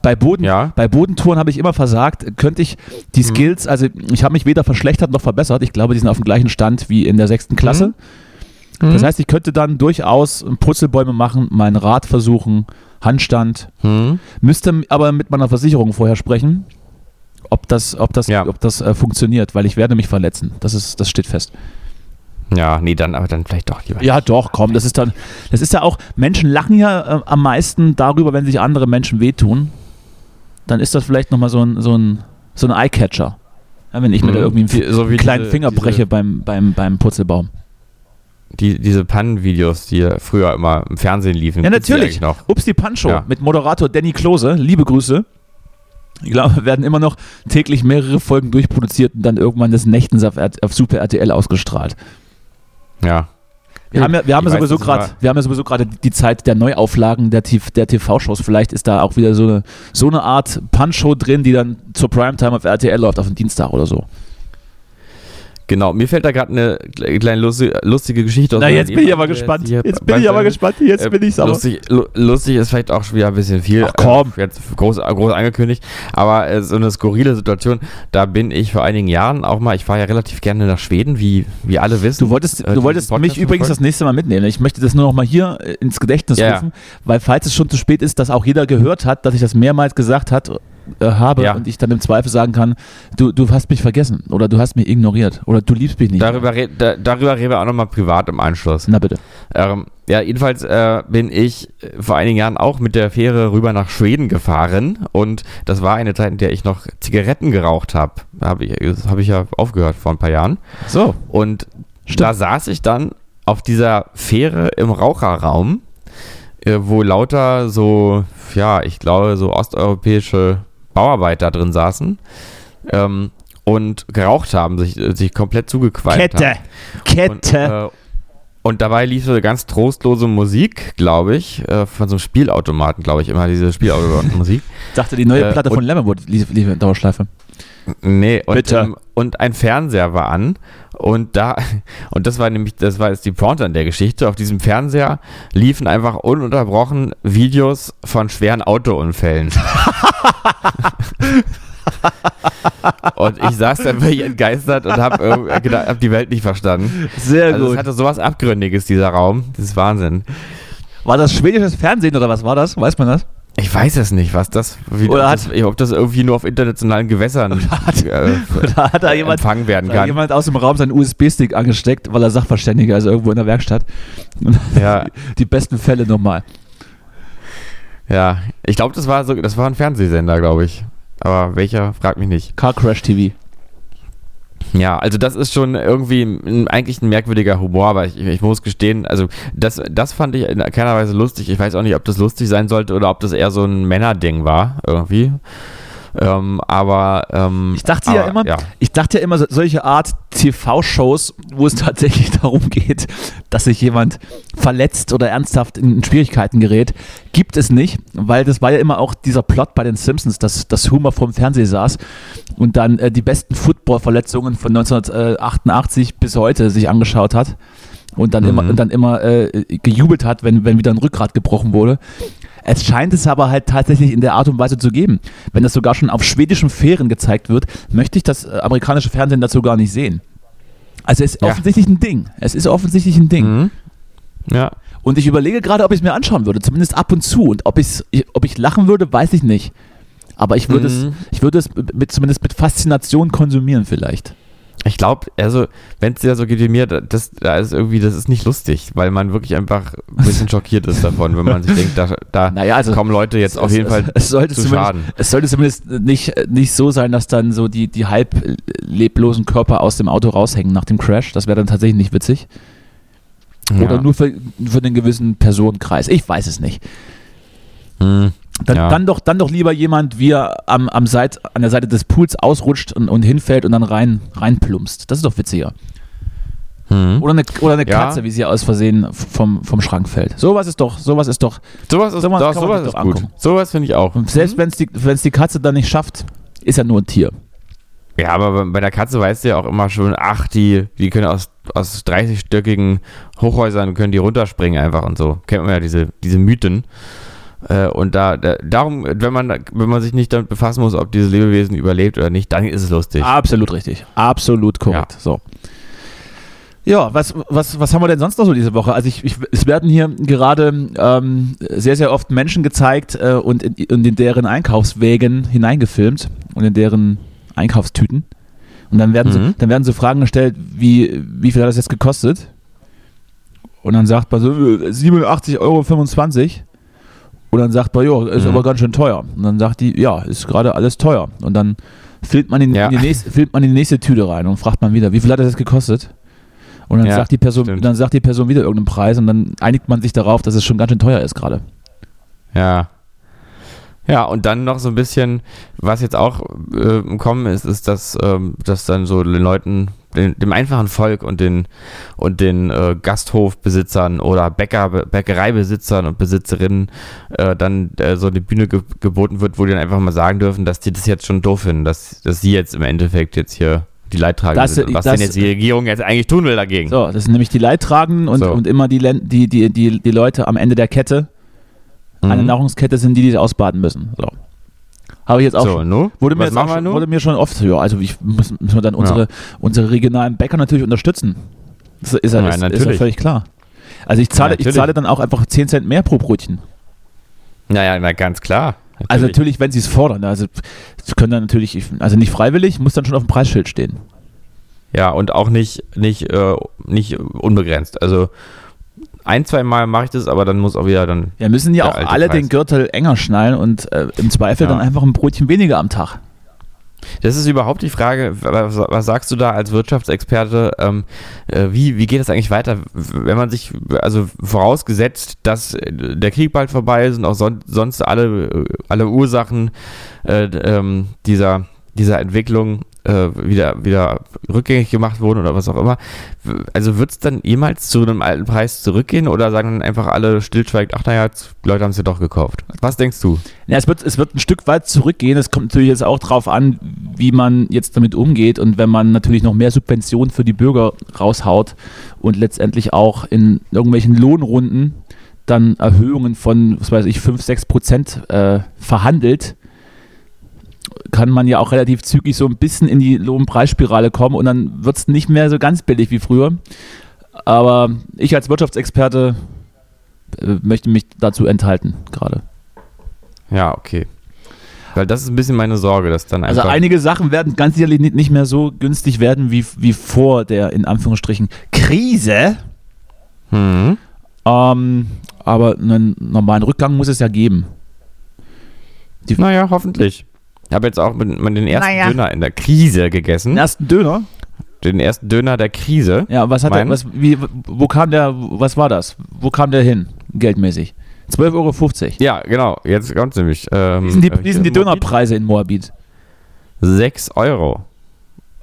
Bei, Boden, Ja. bei Bodentouren habe ich immer versagt. Könnte ich die Mhm. Skills, also ich habe mich weder verschlechtert noch verbessert. Ich glaube, die sind auf dem gleichen Stand wie in der sechsten Klasse. Mhm. Das heißt, ich könnte dann durchaus Purzelbäume machen, mein Rad versuchen, Handstand, Hm? müsste aber mit meiner Versicherung vorher sprechen, ob das, ob das, Ja. ob das äh, funktioniert, weil ich werde mich verletzen. Das ist, das steht fest. Ja, nee, dann aber dann vielleicht doch lieber. Ja, doch, komm, das ist dann, das ist ja auch, Menschen lachen ja äh, am meisten darüber, wenn sich andere Menschen wehtun. Dann ist das vielleicht nochmal so ein, so ein, so ein Eyecatcher. Ja, wenn ich mir da Mhm. irgendwie einen, so kleinen diese- Finger diese- breche beim, beim, beim Purzelbaum. Die, diese Pannenvideos, die früher immer im Fernsehen liefen. Ja, die natürlich. Noch. Ups, die Pancho Ja. mit Moderator Danny Klose. Liebe Grüße. Ich glaube, werden immer noch täglich mehrere Folgen durchproduziert und dann irgendwann des Nächtens auf, auf Super RTL ausgestrahlt. Ja. Wir haben ja, wir haben ja sowieso gerade, wir haben ja sowieso gerade die Zeit der Neuauflagen der, der TV-Shows. Vielleicht ist da auch wieder so eine, so eine Art Punch-Show drin, die dann zur Primetime auf RTL läuft, auf den Dienstag oder so. Genau, mir fällt da gerade eine kle- kleine lustige, Geschichte aus. Na, jetzt bin ich aber gespannt. Jetzt bin ich aber gespannt. Jetzt Äh, bin ich sauer. Lustig, lu- lustig ist vielleicht auch schon wieder ein bisschen viel. Ach, komm. Äh, jetzt groß, groß angekündigt. Aber äh, so eine skurrile Situation, da bin ich vor einigen Jahren auch mal, ich fahre ja relativ gerne nach Schweden, wie, wie alle wissen. Du wolltest, Äh, du wolltest mich übrigens das nächste Mal mitnehmen. Ich möchte das nur noch mal hier ins Gedächtnis rufen, weil falls es schon zu spät ist, dass auch jeder gehört hat, dass ich das mehrmals gesagt hat, äh, habe Ja. und ich dann im Zweifel sagen kann, du, du hast mich vergessen oder du hast mich ignoriert oder du liebst mich nicht. Darüber, red, da, darüber reden wir auch nochmal privat im Anschluss. Na bitte. Ähm, ja, jedenfalls äh, bin ich äh, vor einigen Jahren auch mit der Fähre rüber nach Schweden gefahren und das war eine Zeit, in der ich noch Zigaretten geraucht habe. Hab ich, das habe ich ja aufgehört vor ein paar Jahren. So. Und Stimmt. da saß ich dann auf dieser Fähre im Raucherraum, äh, wo lauter so, ja, ich glaube, so osteuropäische Bauarbeiter drin saßen ähm, und geraucht haben, sich, äh, sich komplett zugequalmt Kette. haben. Kette. Und, äh, und dabei lief so ganz trostlose Musik, glaube ich, äh, von so einem Spielautomaten, glaube ich, immer diese Spielautomatenmusik. dachte, die neue äh, Platte von und- Lemonwood lief, lief in Dauerschleife. Nee, und, Bitte. ähm, und ein Fernseher war an und da, und das war nämlich, das war jetzt die Pointe an der Geschichte, auf diesem Fernseher liefen einfach ununterbrochen Videos von schweren Autounfällen. und ich saß da völlig entgeistert und habe hab die Welt nicht verstanden. Sehr Also es hatte sowas Abgründiges, dieser Raum. Das ist Wahnsinn. War das schwedisches Fernsehen oder was war das? Weiß man das? Ich weiß es nicht, was das, wie, Oder ob, hat- das ob das irgendwie nur auf internationalen Gewässern hat- äh, Oder hat da jemand, empfangen werden da hat kann. jemand aus dem Raum seinen USB-Stick angesteckt, weil er Sachverständiger ist irgendwo in der Werkstatt? Ja. Die besten Fälle nochmal. Ja, ich glaube, das war so, das war ein Fernsehsender, glaube ich. Aber welcher, frag mich nicht. Car Crash TV. Ja, also das ist schon irgendwie ein, eigentlich ein merkwürdiger Humor, aber ich, ich muss gestehen, also das, das fand ich in keiner Weise lustig. Ich weiß auch nicht, ob das lustig sein sollte oder ob das eher so ein Männerding war, irgendwie. Ähm, aber ähm, Ich dachte aber, ja immer, ja. ich dachte ja immer, so- solche Art TV-Shows, wo es tatsächlich darum geht, dass sich jemand verletzt oder ernsthaft in Schwierigkeiten gerät, gibt es nicht, weil das war ja immer auch dieser Plot bei den Simpsons, dass, dass Homer vorm Fernseher saß und dann äh, die besten Football-Verletzungen von 1988 bis heute sich angeschaut hat und dann Mhm. immer, und dann immer äh, gejubelt hat, wenn, wenn wieder ein Rückgrat gebrochen wurde. Es scheint es aber halt tatsächlich in der Art und Weise zu geben. Wenn das sogar schon auf schwedischen Fähren gezeigt wird, möchte ich das äh, amerikanische Fernsehen dazu gar nicht sehen. Also es ist Ja. offensichtlich ein Ding. Es ist offensichtlich ein Ding. Mhm. Ja. Und ich überlege gerade, ob ich es mir anschauen würde, zumindest ab und zu. Und ob, ich's, ich, ob ich lachen würde, weiß ich nicht. Aber ich würde es, Mhm. ich würde es mit, zumindest mit Faszination konsumieren vielleicht. Ich glaube, also, wenn es dir so geht wie mir, da- das, da ist irgendwie, das ist nicht lustig, weil man wirklich einfach ein bisschen schockiert ist davon, wenn man sich denkt, da, da Naja, also kommen Leute jetzt auf es, jeden Fall es, es sollte zu schaden. Es sollte zumindest nicht, nicht so sein, dass dann so die, die halb leblosen Körper aus dem Auto raushängen nach dem Crash. Das wäre dann tatsächlich nicht witzig. Oder Ja. nur für, für einen gewissen Personenkreis. Ich weiß es nicht. Hm. Dann, Ja. dann, doch, dann doch lieber jemand, wie er am, am Seit, an der Seite des Pools ausrutscht und, und hinfällt und dann rein, reinplumpst. Das ist doch witziger. Hm. Oder eine, oder eine Ja. Katze, wie sie aus Versehen vom, vom Schrank fällt. Sowas ist doch, sowas ist doch. Sowas ist, Sowas man sowas ist gut. Sowas finde ich auch. Und selbst wenn es die, die Katze dann nicht schafft, ist er nur ein Tier. Ja, aber bei- bei der Katze weißt du ja auch immer schon, ach, die, die können aus, aus 30-stöckigen Hochhäusern können die runterspringen einfach und so. Kennt man ja diese, diese Mythen. Äh, und da, da, darum, wenn man, wenn man sich nicht damit befassen muss, ob dieses Lebewesen überlebt oder nicht, dann ist es lustig. Absolut richtig. Absolut korrekt. So. Ja, was, was, was haben wir denn sonst noch so diese Woche? Also ich, ich, es werden hier gerade ähm, sehr, sehr oft Menschen gezeigt äh, und, in, und in deren Einkaufswägen hineingefilmt und in deren Einkaufstüten. Und dann werden, Mhm. so, dann werden so Fragen gestellt, wie, wie viel hat das jetzt gekostet? Und dann sagt man so, äh, 87,25 Euro. Und dann sagt man, ja, ist Mhm. aber ganz schön teuer. Und dann sagt die, ja, ist gerade alles teuer. Und dann filmt man, in, Ja. in die nächste, filmt man in die nächste Tüte rein und fragt man wieder, wie viel hat das gekostet? Und dann Ja, sagt die Person, stimmt. dann sagt die Person wieder irgendeinen Preis und dann einigt man sich darauf, dass es schon ganz schön teuer ist gerade. Ja. Ja, und dann noch so ein bisschen, was jetzt auch äh, Kommen ist, ist, dass, ähm, dass dann so den Leuten, den, dem einfachen Volk und den, und den äh, Gasthofbesitzern oder Bäcker, Bäckereibesitzern und Besitzerinnen äh, dann äh, so eine Bühne ge geboten wird, wo die dann einfach mal sagen dürfen, dass die das jetzt schon doof finden, dass, dass sie jetzt im Endeffekt jetzt hier die Leidtragenden Das- sind. Und was das- denn jetzt die Regierung jetzt eigentlich tun will dagegen. So, das sind nämlich die Leidtragenden und, So. und immer die, Len- die, die, die, die Leute am Ende der Kette, eine Mhm. Nahrungskette sind die, die ausbaden müssen. So. Habe ich jetzt auch So, schon, nu? wurde, mir jetzt auch schon, wurde mir schon oft, ja, also ich muss, müssen wir dann unsere, unsere regionalen Bäcker natürlich unterstützen. Das ist ja, Ja, ist, ist ja natürlich. völlig klar. Also ich zahle, Ja, ich natürlich. zahle dann auch einfach 10 Cent mehr pro Brötchen. Naja, na ganz klar. Also natürlich, wenn sie es fordern. Also sie können dann natürlich, also nicht freiwillig, muss dann schon auf dem Preisschild stehen. Ja, und auch nicht, nicht, äh, nicht unbegrenzt. Also ein, zwei Mal mache ich das, aber dann muss auch wieder dann. Ja, müssen ja auch alle Preis. den Gürtel enger schnallen und äh, im Zweifel Ja. dann einfach ein Brötchen weniger am Tag. Das ist überhaupt die Frage, was, was sagst du da als Wirtschaftsexperte? Ähm, äh, wie, wie geht das eigentlich weiter? Wenn man sich, also vorausgesetzt, dass äh, der Krieg bald vorbei ist und auch son sonst alle, äh, alle Ursachen äh, ähm, dieser, dieser Entwicklung äh, wieder, wieder rückgängig gemacht wurden oder was auch immer. Also wird es dann jemals zu einem alten Preis zurückgehen oder sagen dann einfach alle stillschweigt, ach naja, Leute haben es ja doch gekauft. Was denkst du? Ja, es wird, es wird ein Stück weit zurückgehen. Es kommt natürlich jetzt auch drauf an, wie man jetzt damit umgeht. Und wenn man natürlich noch mehr Subventionen für die Bürger raushaut und letztendlich auch in irgendwelchen Lohnrunden dann Erhöhungen von, was weiß ich, 5, 6 Prozent äh, verhandelt, kann man ja auch relativ zügig so ein bisschen in die Lohnpreisspirale kommen und dann wird es nicht mehr so ganz billig wie früher. Aber ich als Wirtschaftsexperte äh, möchte mich dazu enthalten gerade. Ja, okay. Weil das ist ein bisschen meine Sorge, dass dann Also einfach. einige Sachen werden ganz sicherlich nicht, mehr so günstig werden wie, wie vor der in Anführungsstrichen Krise. Hm. Ähm, aber einen normalen Rückgang muss es ja geben. Naja, hoffentlich. Ich habe jetzt auch mit, mit den ersten Naja. Döner in der Krise gegessen. Den ersten Döner. Den ersten Döner der Krise. Ja, was hat der, Mein? was, wie, wo kam der, was war das? Wo kam der hin, geldmäßig? 12,50 Euro. Ja, genau. Jetzt kommt nämlich. Ähm, Wie sind die, wie sind die? Dönerpreise in Moabit? 6 Euro.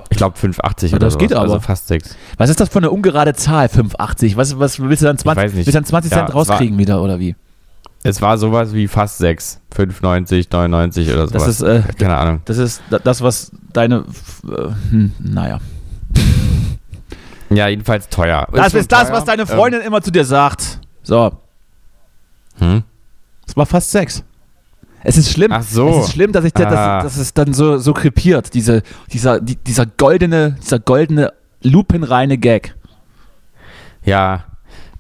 Ich glaube 5,80 Ja, oder das sowas, geht aber. Also fast 6. Was ist das für eine ungerade Zahl, 5,80? Was, was willst du dann 20, weiß nicht. willst du dann 20 Ja, Cent rauskriegen wieder, oder wie? Es war sowas wie fast 6. 5,90, 99 oder sowas. Das ist, äh, Keine Ahnung. das ist da- das, was deine, äh, hm, naja. Ja, jedenfalls teuer. Das schon ist das, teuer. was deine Freundin immer zu dir sagt. So, Ähm, hm? es war fast Sex. Es ist schlimm. Ach so. Es ist schlimm, dass ich dir, Ah. dass, dass es dann so, so krepiert. Diese, dieser, die, dieser goldene, dieser goldene, lupenreine Gag. Ja.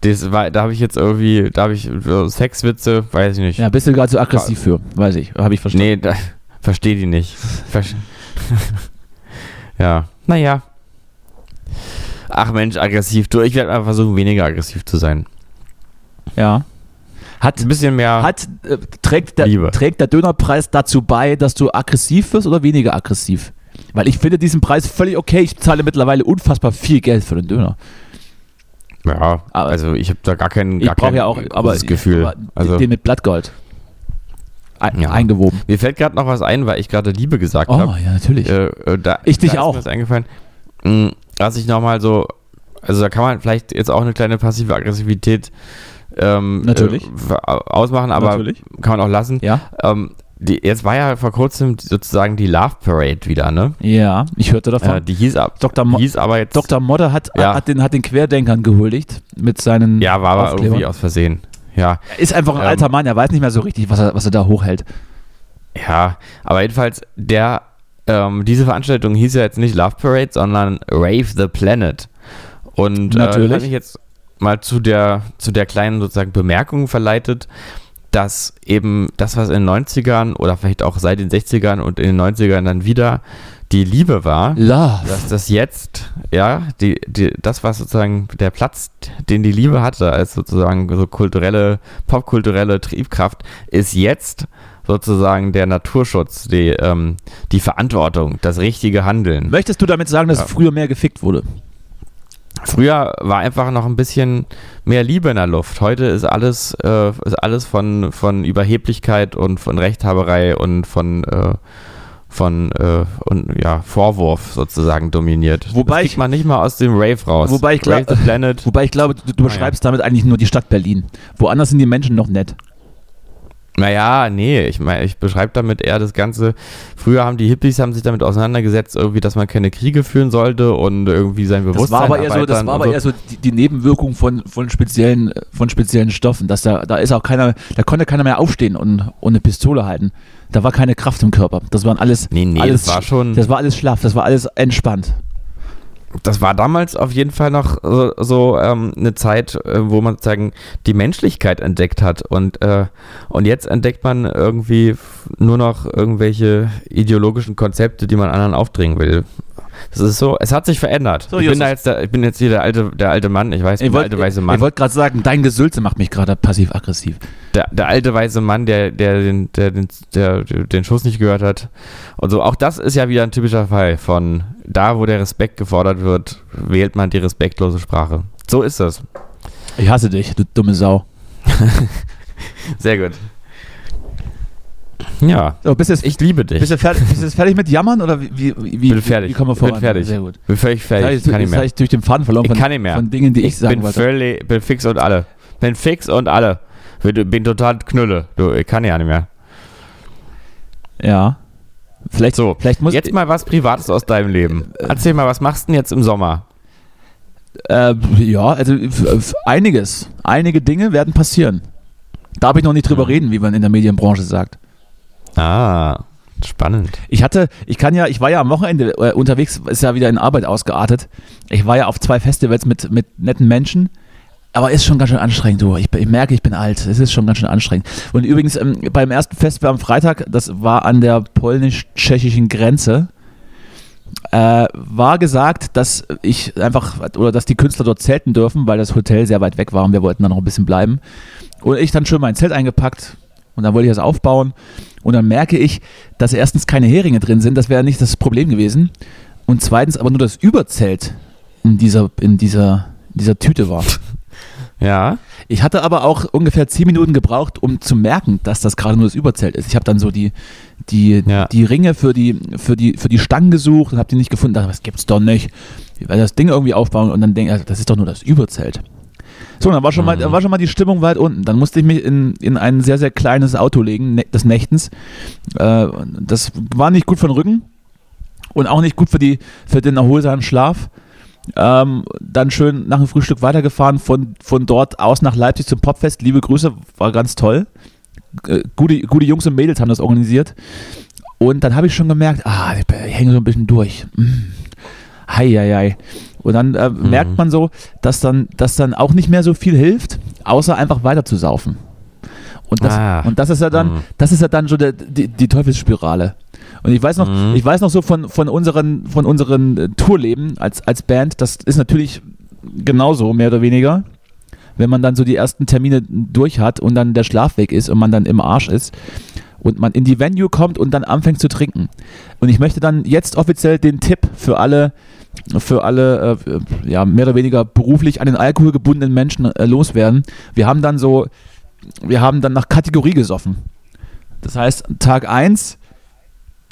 Das war, da habe ich jetzt irgendwie, da habe ich Sexwitze, weiß ich nicht. Ja, bist du gerade so aggressiv für, weiß ich, habe ich verstanden. Nee, da, verstehe die nicht. Verste- ja, naja. Ach Mensch, aggressiv. Du, ich werde mal versuchen, weniger aggressiv zu sein. Ja. Hat, Ein bisschen mehr. hat, äh, trägt, der, Liebe. trägt der Dönerpreis dazu bei, dass du aggressiv wirst oder weniger aggressiv? Weil ich finde diesen Preis völlig okay. Ich zahle mittlerweile unfassbar viel Geld für den Döner. Ja, Aber- also ich habe da gar kein, Ich gar brauche kein ja auch aber, Gefühl. aber also, den mit Blattgold. Ein, Ja. Eingewoben. mir fällt gerade noch was ein, weil ich gerade Liebe gesagt Oh, habe. ja, natürlich. Äh, äh, da, Ich dich da auch. Ist mir das eingefallen. Mh, dass ich nochmal so, also da kann man vielleicht jetzt auch eine kleine passive Aggressivität ähm, Natürlich. Äh, ausmachen, aber Natürlich. kann man auch lassen. Ja? Ähm, die, jetzt war ja vor kurzem sozusagen die Love Parade wieder, ne? Ja, ich hörte davon. Äh, die hieß, ab, Dr. Mo- hieß aber jetzt. Dr. Modder hat, Ja. hat, den, hat den Querdenkern gehuldigt mit seinen ja, war aber Aufklebern. irgendwie aus Versehen. Ja, ist einfach ein Ähm, alter Mann, er weiß nicht mehr so richtig, was er, was er da hochhält. ja, aber jedenfalls, der, ähm, diese Veranstaltung hieß ja jetzt nicht Love Parade, sondern Rave the Planet. Und äh, Natürlich. das hat mich jetzt mal zu der, zu der kleinen sozusagen Bemerkung verleitet, dass eben das, was in den 90ern oder vielleicht auch seit den 60ern und in den 90ern dann wieder die Liebe war, Love. dass das jetzt, ja, die, die, das war sozusagen der Platz, den die Liebe hatte, als sozusagen so kulturelle, popkulturelle Triebkraft, ist jetzt sozusagen der Naturschutz, die, ähm, die Verantwortung, das richtige Handeln. Möchtest du damit sagen, dass Ja. früher mehr gefickt wurde? Früher war einfach noch ein bisschen mehr Liebe in der Luft. Heute ist alles, äh, ist alles von, von Überheblichkeit und von Rechthaberei und von, äh, von äh, und, ja, Vorwurf sozusagen dominiert. Wobei das ich- kriegt man nicht mal aus dem Rave raus. Wobei ich glaub- Rave the Planet. Wobei ich glaube, du, du beschreibst damit eigentlich nur die Stadt Berlin. Woanders sind die Menschen noch nett. Naja, nee, ich meine, ich beschreibe damit eher das Ganze. Früher haben die Hippies haben sich damit auseinandergesetzt, irgendwie, dass man keine Kriege führen sollte und irgendwie sein Das Bewusstsein war aber eher so, das war aber eher so die, die Nebenwirkung von, von, speziellen, von speziellen Stoffen. Dass da, da ist auch keiner, da konnte keiner mehr aufstehen und, und eine Pistole halten. Da war keine Kraft im Körper. Das waren alles, Nee, nee, alles, das war schon- das war alles schlaff, das war alles entspannt. Das war damals auf jeden Fall noch so, so ähm, eine Zeit, äh, wo man sozusagen die Menschlichkeit entdeckt hat und, äh, und jetzt entdeckt man irgendwie nur noch irgendwelche ideologischen Konzepte, die man anderen aufdringen will. Das ist so, es hat sich verändert. So, ich, bin jetzt der, ich bin jetzt hier der alte, der alte Mann, ich weiß, ich bin der alte weiße Mann. ich wollte gerade sagen, dein Gesülze macht mich gerade passiv-aggressiv. der, der alte weiße Mann, der, der, den, der, den, der den Schuss nicht gehört hat. Und so, auch das ist ja wieder ein typischer Fall von da, wo der Respekt gefordert wird, wählt man die respektlose Sprache. So ist das. Ich hasse dich, du dumme Sau. Sehr gut. Ja, So, bist du jetzt, ich liebe dich. bist du fertig, bist du jetzt fertig mit Jammern oder wie, wie, wie, bin fertig. wie kommen wir bin voran? fertig. Sehr gut. Bin völlig fertig. Ich kann nicht jetzt mehr. ich durch den Faden verloren Ich von, kann nicht mehr. von Dingen, die ich, sagen bin wollte. völlig, bin fix und alle. Bin fix und alle. Bin, bin total knülle. Du, ich kann ja nicht mehr. Ja. Vielleicht, So, vielleicht muss Jetzt mal was Privates aus deinem Leben. Erzähl mal, was machst du denn jetzt im Sommer? Äh, ja, also einiges. Einige Dinge werden passieren. Darf ich noch nicht drüber reden, wie man in der Medienbranche sagt. Ah, spannend. Ich hatte, ich kann ja, ich war ja am Wochenende äh, unterwegs, ist ja wieder in Arbeit ausgeartet. Ich war ja auf zwei Festivals mit, mit netten Menschen. Aber ist schon ganz schön anstrengend, du. Ich, ich merke, ich bin alt. Es ist schon ganz schön anstrengend. Und übrigens, ähm, beim ersten Festival am Freitag, das war an der polnisch-tschechischen Grenze, äh, war gesagt, dass ich einfach, oder dass die Künstler dort zelten dürfen, weil das Hotel sehr weit weg war und wir wollten dann noch ein bisschen bleiben. Und ich dann schön mein Zelt eingepackt und dann wollte ich das aufbauen. Und dann merke ich, dass erstens keine Heringe drin sind, das wäre nicht das Problem gewesen. Und zweitens aber nur das Überzelt in dieser, in dieser, in dieser Tüte war. Ja. Ich hatte aber auch ungefähr zehn Minuten gebraucht, um zu merken, dass das gerade nur das Überzelt ist. Ich habe dann so die, die, Ja. die Ringe für die, für, die, für die Stangen gesucht und habe die nicht gefunden. Dachte, das gibt's doch nicht. Ich werde das Ding irgendwie aufbauen und dann denke ich, das ist doch nur das Überzelt. So, dann war schon, mal, Mhm. dann war schon mal die Stimmung weit unten. Dann musste ich mich in, in ein sehr, sehr kleines Auto legen, ne- des Nächtens. Äh, das war nicht gut für den Rücken und auch nicht gut für, die, für den erholsamen Schlaf. Ähm, dann schön nach dem Frühstück weitergefahren, von, von dort aus nach Leipzig zum Popfest. Liebe Grüße, war ganz toll. Äh, gute, gute Jungs und Mädels haben das organisiert. Und dann habe ich schon gemerkt, ah, ich hänge so ein bisschen durch. Mm. Hei, hei, hei. Und dann äh, merkt man so, dass dann, dass dann auch nicht mehr so viel hilft, außer einfach weiter zu saufen. Und das, Ah. und das ist ja dann, Mhm. das ist ja dann so der, die, die Teufelsspirale. Und ich weiß noch, Mhm. ich weiß noch so von, von unseren, von unseren äh, Tourleben als, als Band, das ist natürlich genauso, mehr oder weniger. Wenn man dann so die ersten Termine durch hat und dann der Schlaf weg ist und man dann im Arsch ist und man in die Venue kommt und dann anfängt zu trinken. Und ich möchte dann jetzt offiziell den Tipp für alle, für alle äh, ja, mehr oder weniger beruflich an den Alkohol gebundenen Menschen äh, loswerden. Wir haben dann so, wir haben dann nach Kategorie gesoffen. Das heißt, Tag 1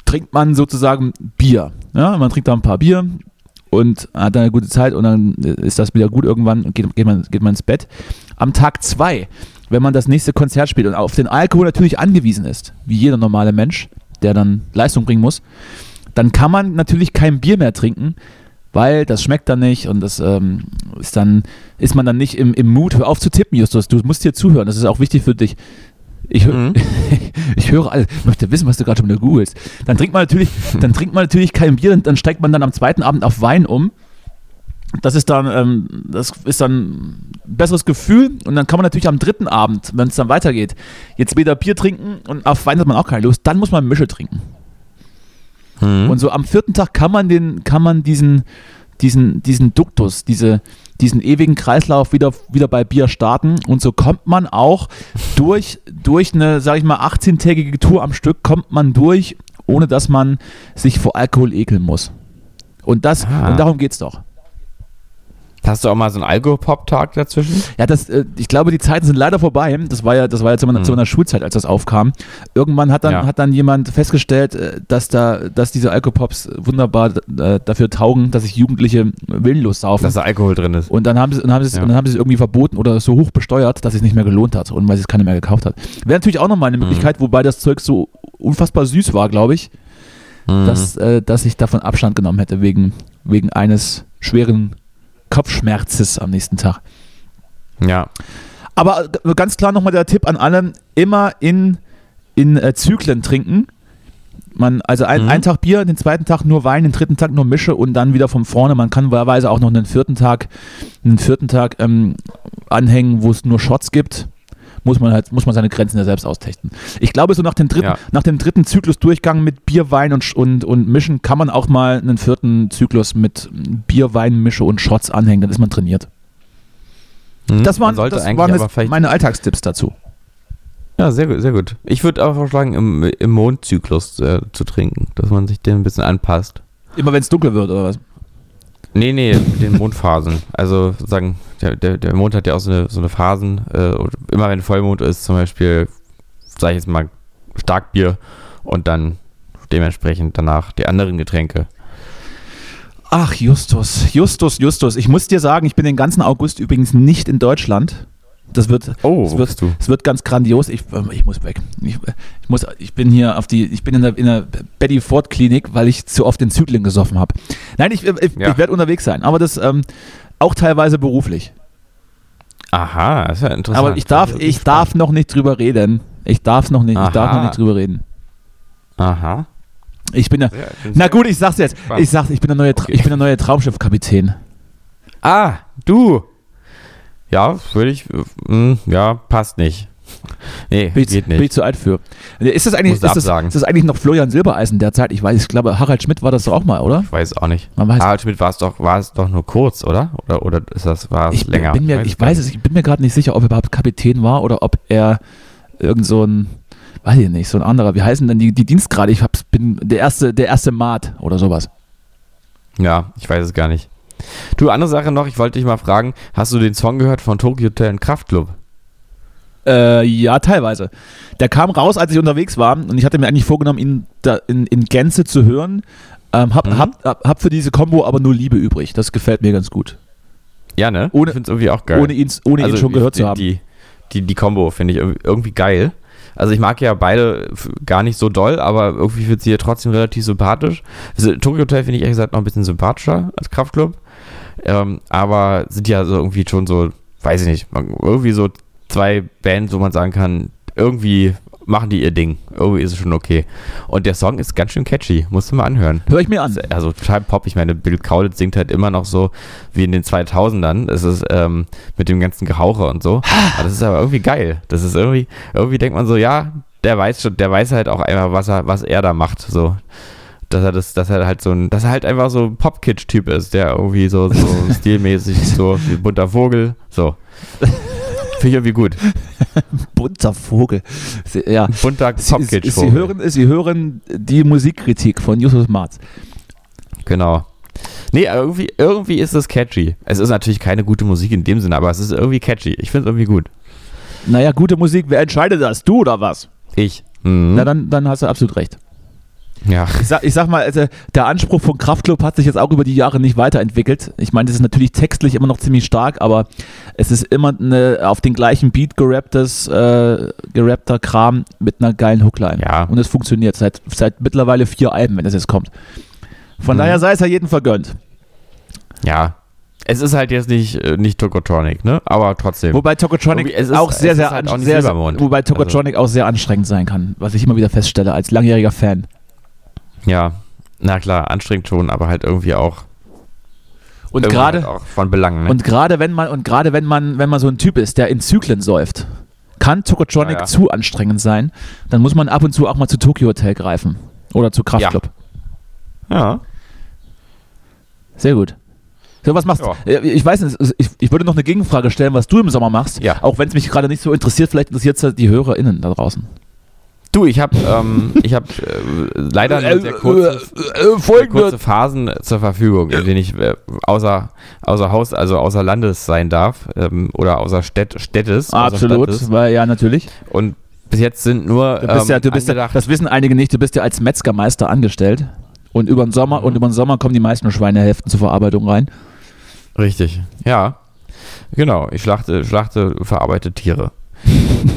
trinkt man sozusagen Bier. Ja, man trinkt da ein paar Bier und hat dann eine gute Zeit und dann ist das wieder gut irgendwann und geht, geht, man, geht man ins Bett. Am Tag 2, wenn man das nächste Konzert spielt und auf den Alkohol natürlich angewiesen ist, wie jeder normale Mensch, der dann Leistung bringen muss, dann kann man natürlich kein Bier mehr trinken, weil das schmeckt dann nicht und das ähm, ist dann, ist man dann nicht im, im Mut. Hör auf zu tippen, Justus. Du musst hier zuhören. Das ist auch wichtig für dich. Ich, Mhm. ich höre alles, ich möchte wissen, was du gerade schon wieder googelst. Dann trinkt man natürlich, dann trinkt man natürlich kein Bier, dann steigt man dann am zweiten Abend auf Wein um. Das ist dann, ähm, das ist dann ein besseres Gefühl und dann kann man natürlich am dritten Abend, wenn es dann weitergeht, jetzt wieder Bier trinken und auf Wein hat man auch keine Lust, dann muss man Mische trinken. Hm. Und so am vierten Tag kann man den, kann man diesen, diesen, diesen Duktus, diese, diesen ewigen Kreislauf wieder, wieder bei Bier starten. Und so kommt man auch durch, durch eine, sag ich mal, 18-tägige Tour am Stück, kommt man durch, ohne dass man sich vor Alkohol ekeln muss. Und das, Ah. und darum geht's doch. Hast du auch mal so einen Alkohol-Pop-Tag dazwischen? Ja, das, äh, ich glaube, die Zeiten sind leider vorbei. Das war ja, das war ja zu meiner, Mhm. zu meiner Schulzeit, als das aufkam. Irgendwann hat dann, Ja. hat dann jemand festgestellt, äh, dass da, dass diese Alkopops wunderbar äh, dafür taugen, dass sich Jugendliche willenlos saufen. Dass da Alkohol drin ist. Und dann haben sie, und haben sie, es- Ja. und dann haben sie es irgendwie verboten oder so hoch besteuert, dass es nicht mehr gelohnt hat und weil es keiner mehr gekauft hat. Wäre natürlich auch nochmal eine Mhm. Möglichkeit, wobei das Zeug so unfassbar süß war, glaube ich, Mhm. dass, äh, dass ich davon Abstand genommen hätte wegen, wegen eines schweren Kopfschmerzes am nächsten Tag. ja. Aber äh, ganz klar nochmal der Tipp an alle, immer in, in äh, Zyklen trinken. Man, also ein, Mhm. einen Tag Bier, den zweiten Tag nur Wein, den dritten Tag nur Mische und dann wieder von vorne. Man kann wahlweise auch noch einen vierten Tag, einen vierten Tag ähm, anhängen, wo es nur Shots gibt. Muss man halt, muss man seine Grenzen ja selbst austesten. Ich glaube, so nach dem dritten, Ja. nach dem dritten Zyklusdurchgang mit Bier, Wein und, und, und Mischen kann man auch mal einen vierten Zyklus mit Bier, Wein, Mische und Shots anhängen, dann ist man trainiert. Mhm. Das waren, das waren meine Alltagstipps dazu. Ja, sehr gut, sehr gut. Ich würde aber vorschlagen, im, im Mondzyklus äh, zu trinken, dass man sich den ein bisschen anpasst. Immer wenn es dunkel wird, oder was? Nee, nee, mit den Mondphasen. Also sagen, der, der, Mond hat ja auch so eine, so eine Phasen. Äh, immer wenn Vollmond ist, zum Beispiel, sage ich jetzt mal, Starkbier und dann dementsprechend danach die anderen Getränke. Ach, Justus, Justus, Justus. Ich muss dir sagen, ich bin den ganzen August übrigens nicht in Deutschland. Das wird, Oh, wo wird, es wird ganz grandios. Ich, ähm, ich muss weg. Ich, ich, muss, ich bin hier auf die, ich bin in der, in der Betty Ford Klinik, weil ich zu oft den Zyklen gesoffen habe. Nein, ich, ich, Ja. ich werde unterwegs sein, aber das ähm, auch teilweise beruflich. Aha, das ist ja interessant. Aber ich darf, Das ich darf noch nicht drüber reden. Ich darf noch nicht, ich darf noch nicht drüber reden. Aha. Ich bin der, Ja, na gut, ich sag's jetzt. Ich sag's, ich bin der neue, Okay. ich bin der neue Traumschiffkapitän. Ah, du. Ja, würde ich. mh, ja, passt nicht. Nee, Bin ich, geht bin ich nicht. zu alt für. Ist das eigentlich, ist das, ist das eigentlich noch Florian Silbereisen derzeit? Ich weiß, ich glaube, Harald Schmidt war das doch auch mal, oder? Ich weiß auch nicht. Harald Schmidt war es doch, war es doch nur kurz, oder? Oder, oder ist das, war es ich länger? bin mir, ich gar weiß nicht. es, ich bin mir gerade nicht sicher, ob er überhaupt Kapitän war oder ob er irgend so ein, weiß ich nicht, so ein anderer. Wie heißen denn die, die Dienstgrade? Ich hab's, bin der erste, der erste Maat oder sowas. Ja, ich weiß es gar nicht. Du, andere Sache noch, ich wollte dich mal fragen, hast du den Song gehört von Tokyo Hotel und Kraftklub? Äh, ja, teilweise. Der kam raus, als ich unterwegs war und ich hatte mir eigentlich vorgenommen, ihn da in, in Gänze zu hören. Ähm, hab, Mhm. hab, hab, hab für diese Combo aber nur Liebe übrig. Das gefällt mir ganz gut. Ja, ne? Ohne- ich finde es irgendwie auch geil. Ohne ihn, ohne ihn schon gehört die, zu haben. Die, die, die Combo finde ich irgendwie- geil. Also ich mag ja beide gar nicht so doll, aber irgendwie wird sie ja trotzdem relativ sympathisch. Also Tokyo Hotel finde ich ehrlich gesagt noch ein bisschen sympathischer als Kraftklub. Ähm, aber sind ja so irgendwie schon so, weiß ich nicht, irgendwie so zwei Bands, wo man sagen kann, irgendwie machen die ihr Ding. Irgendwie ist es schon okay. Und der Song ist ganz schön catchy, musst du mal anhören. Hör ich mir an. Also total Pop. Ich meine, Bill Kaulitz singt halt immer noch so wie in den 2000ern. Es ist ähm, mit dem ganzen Gerauche und so. Aber das ist aber irgendwie geil. Das ist irgendwie, irgendwie denkt man so, ja, der weiß schon, der weiß halt auch einfach, was er, was er da macht. So. Dass er das, dass er halt so ein, dass er halt einfach so ein Pop-Kitsch-Typ ist, der irgendwie so, so stilmäßig so wie ein bunter Vogel. So. Finde ich irgendwie gut. Bunter Vogel. Sie, ja. Bunter Sie, Sie, Pop-Kitsch. Sie, hören, Sie hören die Musikkritik von Justus Marz. Genau. Nee, irgendwie, irgendwie ist es catchy. Es ist natürlich keine gute Musik in dem Sinne, aber es ist irgendwie catchy. Ich finde es irgendwie gut. Naja, gute Musik, wer entscheidet das? Du oder was? Ich. Mhm. Na, dann, dann hast du absolut recht. Ja. Ich sag, ich sag mal, also, der Anspruch von Kraftklub hat sich jetzt auch über die Jahre nicht weiterentwickelt. Ich meine, das ist natürlich textlich immer noch ziemlich stark, aber es ist immer eine auf den gleichen Beat gerapptes, äh, gerappter Kram mit einer geilen Hookline. Ja. Und es funktioniert seit, seit mittlerweile vier Alben, wenn das jetzt kommt. Von Mhm. daher sei es ja jedem vergönnt. Ja. Es ist halt jetzt nicht, äh, nicht Tokotronic, ne? Aber trotzdem. Wobei Tokotronic es ist- auch sehr, es sehr, halt auch sehr, sehr wobei Also- Tokotronic auch sehr anstrengend sein kann, was ich immer wieder feststelle als langjähriger Fan. Ja. Na klar, anstrengend schon, aber halt irgendwie auch. Und gerade halt von Belang. Ne? und gerade wenn man und gerade wenn man wenn man so ein Typ ist, der in Zyklen säuft, kann Tokotronic Ah, ja. zu anstrengend sein. Dann muss man ab und zu auch mal zu Tokyo Hotel greifen oder zu Kraftclub. ja. Sehr gut. So, was machst du? Ja. Ich weiß nicht, ich, ich würde noch eine Gegenfrage stellen, was du im Sommer machst. Ja. Auch wenn es mich gerade nicht so interessiert, vielleicht interessiert es die HörerInnen da draußen. Du, ich habe ähm, ich hab, äh, leider nur sehr kurze, äh, sehr kurze Phasen zur Verfügung, in denen ich äh, außer, außer Haus, also außer Landes sein darf ähm, oder außer Städt, Städtes. außer Absolut, Stadtes. weil ja natürlich. Und bis jetzt sind nur Du bist ja, ähm, du bist ja, das wissen einige nicht, du bist ja als Metzgermeister angestellt. Und über den Sommer und über den Sommer kommen die meisten Schweinehälften zur Verarbeitung rein. Richtig, ja. Genau, ich schlachte, schlachte verarbeite Tiere.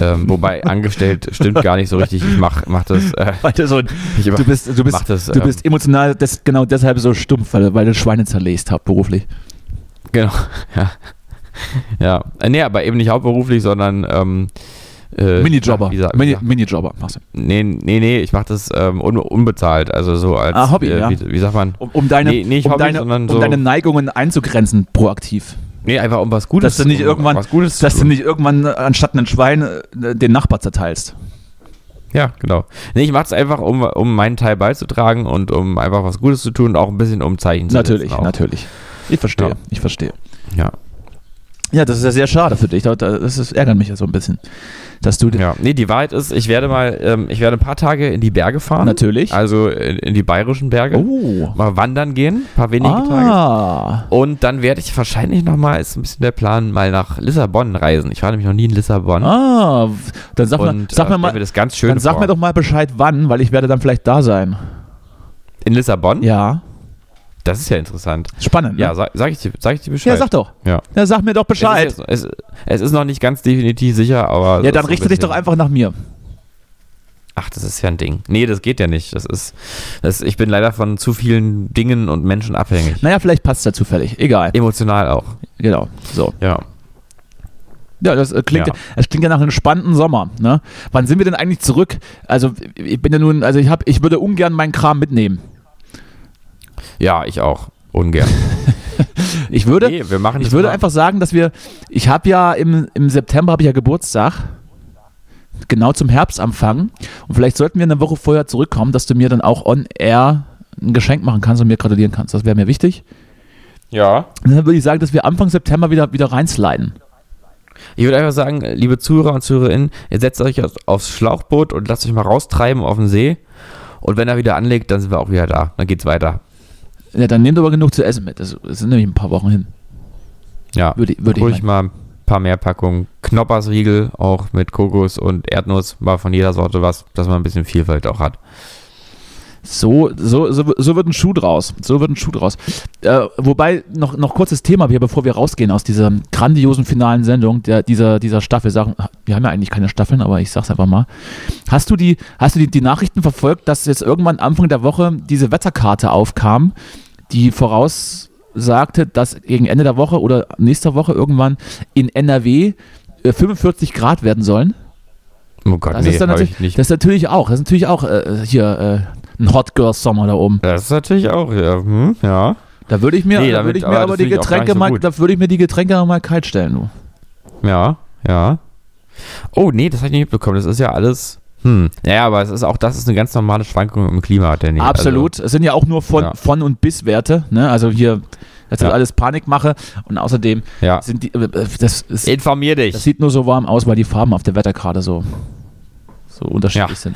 Ähm, wobei angestellt stimmt gar nicht so richtig. Ich mach, mach das. Äh, so, ich du bist, du mach bist, das, du bist emotional des, genau deshalb so stumpf, weil, weil du Schweine zerlest habt beruflich. Genau, ja. Ja, Äh, nee, aber eben nicht hauptberuflich, sondern ähm, äh, Minijobber. Wie, Mini, Minijobber machst du. nee, nee, nee, ich mach das ähm, un, unbezahlt, also so als Ah, Hobby, äh, ja. wie, wie sagt man? Um, um deine, Nee, um, Hobby, deine, um so- deine Neigungen einzugrenzen, proaktiv. Nee, einfach um was Gutes Dass du nicht um irgendwann- was Gutes Dass du nicht irgendwann anstatt ein Schwein äh, den Nachbar zerteilst. Ja, genau. Nee, ich mach es einfach, um, um meinen Teil beizutragen und um einfach was Gutes zu tun und auch ein bisschen um Zeichen zu Natürlich, natürlich. Ich verstehe, Ja. ich verstehe. Ja. Ja, das ist ja sehr schade für dich. Da- da- Das ist, ärgert mich ja so ein bisschen. Dass du Ja, nee, die Wahrheit ist, ich werde mal, ähm, ich werde ein paar Tage in die Berge fahren. Natürlich. Also in, in die bayerischen Berge. Oh. Mal wandern gehen, ein paar wenige Tage. Ah. Und dann werde ich wahrscheinlich nochmal, ist ein bisschen der Plan, mal nach Lissabon reisen. Ich war nämlich noch nie in Lissabon. Ah. Dann sag, mal, und sag äh, mir mal, das ganz schön dann sag vor. mir doch mal Bescheid, wann, weil ich werde dann vielleicht da sein. In Lissabon? Ja. Das ist ja interessant. Spannend. Ja, ne? sag, sag, ich, dir, sag ich dir Bescheid. ja, sag doch. Ja. Ja, sag mir doch Bescheid. Es ist, jetzt- es, es ist noch nicht ganz definitiv sicher, aber. Ja, dann richte dich doch einfach nach mir. Ach, das ist ja ein Ding. Nee, das geht ja nicht. Das ist, das, ich bin leider von zu vielen Dingen und Menschen abhängig. Naja, vielleicht passt es ja zufällig. Egal. Emotional auch. Genau. So. Ja. Ja, das äh, klingt, Ja. das klingt ja nach einem spannenden Sommer. Ne? Wann sind wir denn eigentlich zurück? Also ich bin ja nun, also ich habe, ich würde ungern meinen Kram mitnehmen. Ja, ich auch. Ungern. Ich würde, Nee, wir machen ich würde mal. einfach sagen, dass wir, ich habe ja im, im September habe ich ja Geburtstag, genau zum Herbstanfang. Und vielleicht sollten wir eine Woche vorher zurückkommen, dass du mir dann auch on air ein Geschenk machen kannst und mir gratulieren kannst. Das wäre mir wichtig. Ja. Und dann würde ich sagen, dass wir Anfang September wieder, wieder reinsliden. Ich würde einfach sagen, liebe Zuhörer und Zuhörerinnen, ihr setzt euch aufs Schlauchboot und lasst euch mal raustreiben auf den See. Und wenn er wieder anlegt, dann sind wir auch wieder da. Dann geht's weiter. Ja, dann nehmt aber genug zu essen mit. Das, das sind nämlich ein paar Wochen hin. Ja. Würde, würde ich ich mal ein paar mehr Packungen Knoppersriegel, auch mit Kokos und Erdnuss, mal von jeder Sorte was, dass man ein bisschen Vielfalt auch hat. So, so, so, so wird ein Schuh draus. So wird ein Schuh draus. Äh, wobei, noch, noch kurzes Thema hier, bevor wir rausgehen aus dieser grandiosen finalen Sendung der, dieser, dieser Staffel. Sagen, wir haben ja eigentlich keine Staffeln, aber ich sag's einfach mal. Hast du die, hast du die, die Nachrichten verfolgt, dass jetzt irgendwann Anfang der Woche diese Wetterkarte aufkam, die voraussagte, dass gegen Ende der Woche oder nächster Woche irgendwann in NRW äh, 45 Grad werden sollen? Oh Gott, Das nee, ist natürlich, ich nicht. das ist natürlich auch, das ist natürlich auch äh, hier äh, ein Hot Girl Sommer da oben. Das ist natürlich auch, ja. Hm, ja. Da würde ich mir, Nee, da würde ich mir aber die Getränke so mal, da würde ich mir die Getränke mal kalt stellen, du. Ja, ja. Oh, nee, das habe ich nicht mitbekommen. Das ist ja alles. Hm. Naja, aber es ist auch, das ist eine ganz normale Schwankung im Klima, Danny. Absolut. Es sind ja auch nur von, Ja. von und bis Werte, ne? Also hier, das ist Ja. alles Panikmache und außerdem Also, ja. sind die, äh, das, ist, Informier dich. das sieht nur so warm aus, weil die Farben auf der Wetterkarte so, so unterschiedlich Ja. sind.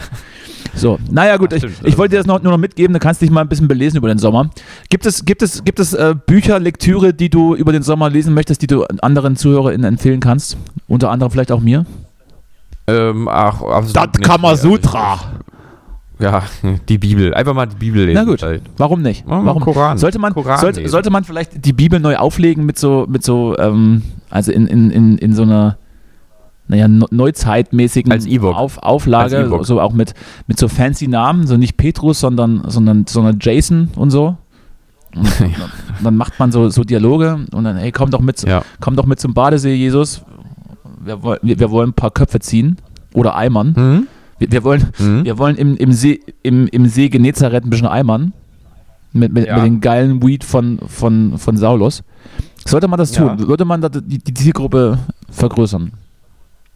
So, naja gut, Ja, ich, ich wollte dir das noch, nur noch mitgeben, da kannst du dich mal ein bisschen belesen über den Sommer. Gibt es, gibt es, gibt es äh, Bücher, Lektüre, die du über den Sommer lesen möchtest, die du anderen ZuhörerInnen empfehlen kannst? Unter anderem vielleicht auch mir? Ähm, ach, nicht. Kamasutra. Ja, die Bibel. Einfach mal die Bibel lesen. Na gut, Halt. warum nicht? Wir Warum? Koran. Sollte man, Koran sollte, lesen. sollte man vielleicht die Bibel neu auflegen mit so, mit so, ähm, also in, in, in, in so einer, naja, neuzeitmäßigen Als E-Book. Auf, Auflage, Als E-Book. so auch mit, mit so fancy Namen, so nicht Petrus, sondern, sondern, sondern Jason und so. Und dann, dann macht man so, so Dialoge und dann, hey, komm doch mit, Ja. komm doch mit zum Badesee, Jesus. Wir, wir, wir wollen ein paar Köpfe ziehen oder eimern. Hm? Wir, wir wollen, Hm? wir wollen im, im, See, im, im See Genezareth ein bisschen eimern. Mit, mit, Ja. mit den geilen Weed von, von, von Saulus. Sollte man das tun? Ja. Würde man da die, die Zielgruppe vergrößern?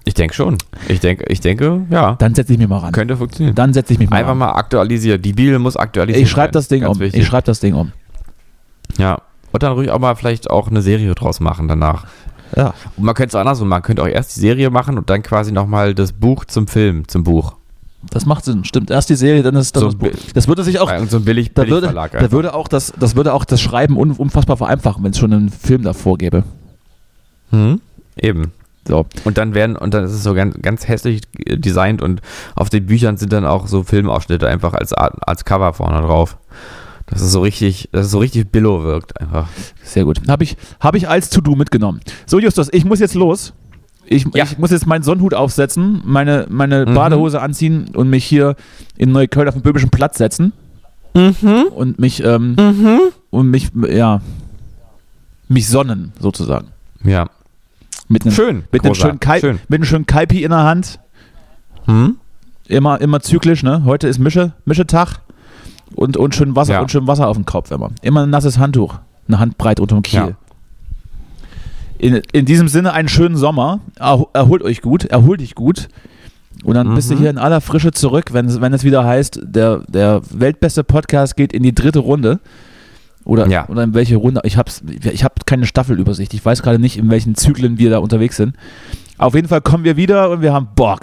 Ich denke schon. Ich denke, ich denke, ja. Dann setze ich mich mal ran. Könnte funktionieren. Dann setze ich mich mal Einfach ran. mal aktualisieren. Die Bibel muss aktualisiert Ich schreibe werden. das Ding Ganz um. wichtig. Ich schreibe das Ding um. Ja. Und dann ruhig auch mal vielleicht auch eine Serie draus machen danach. Ja. Und man könnte es auch andersrum machen. Man könnte auch erst die Serie machen und dann quasi nochmal das Buch zum Film, zum Buch. Das macht Sinn. Stimmt. Erst die Serie, dann ist dann So das Buch. Das würde sich auch. So einem billig, Da billig würde, Verlag. da würde auch das, das würde auch das Schreiben un, unfassbar vereinfachen, wenn es schon einen Film davor gäbe. hm? Eben. So. Und dann werden, und dann ist es so ganz, ganz hässlich designt und auf den Büchern sind dann auch so Filmausschnitte einfach als, als Cover vorne drauf. Dass es so richtig, dass es so richtig billow wirkt einfach. Sehr gut. Habe ich, hab ich als To-Do mitgenommen. So, Justus, ich muss jetzt los. Ich, Ja. ich muss jetzt meinen Sonnenhut aufsetzen, meine, meine Mhm. Badehose anziehen und mich hier in Neukölln auf den Böhmischen Platz setzen. Und mich, ähm, und mich, ja, mich sonnen, sozusagen. Ja. Mit einem, Schön. mit einem schönen, Kai, Schön. mit einem schönen Kaipi in der Hand. Hm? Immer, immer zyklisch, ne? Heute ist Mische, Mischetag und, und schön Wasser Ja. und schön Wasser auf dem Kopf immer. Immer ein nasses Handtuch, eine Handbreit unterm Kiel. Ja. In, in diesem Sinne einen schönen Sommer. Erho- Erholt euch gut, erholt dich gut. Und dann bist du Mhm. hier in aller Frische zurück, wenn, es- wenn es wieder heißt, der, der weltbeste Podcast geht in die dritte Runde. Oder, Ja. oder in welche Runde? Ich habe ich hab keine Staffelübersicht. Ich weiß gerade nicht, in welchen Zyklen wir da unterwegs sind. Auf jeden Fall kommen wir wieder und wir haben Bock.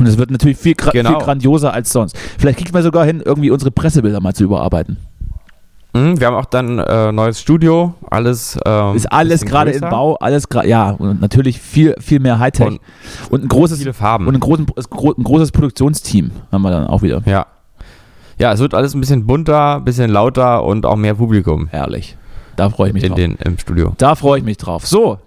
Und es wird natürlich viel, gra Genau. viel grandioser als sonst. Vielleicht kriegen wir sogar hin, irgendwie unsere Pressebilder mal zu überarbeiten. Hm, Wir haben auch dann äh, neues Studio, alles. Ähm, Ist alles gerade im Bau, alles gerade, ja, und natürlich viel, viel mehr Hightech. Und Und, ein großes, Viele Farben. und ein, großen, ein großes Produktionsteam haben wir dann auch wieder. ja. Ja, es wird alles ein bisschen bunter, ein bisschen lauter und auch mehr Publikum Herrlich. Da freue ich mich in drauf. den, im Studio. Da freue ich mich drauf. So,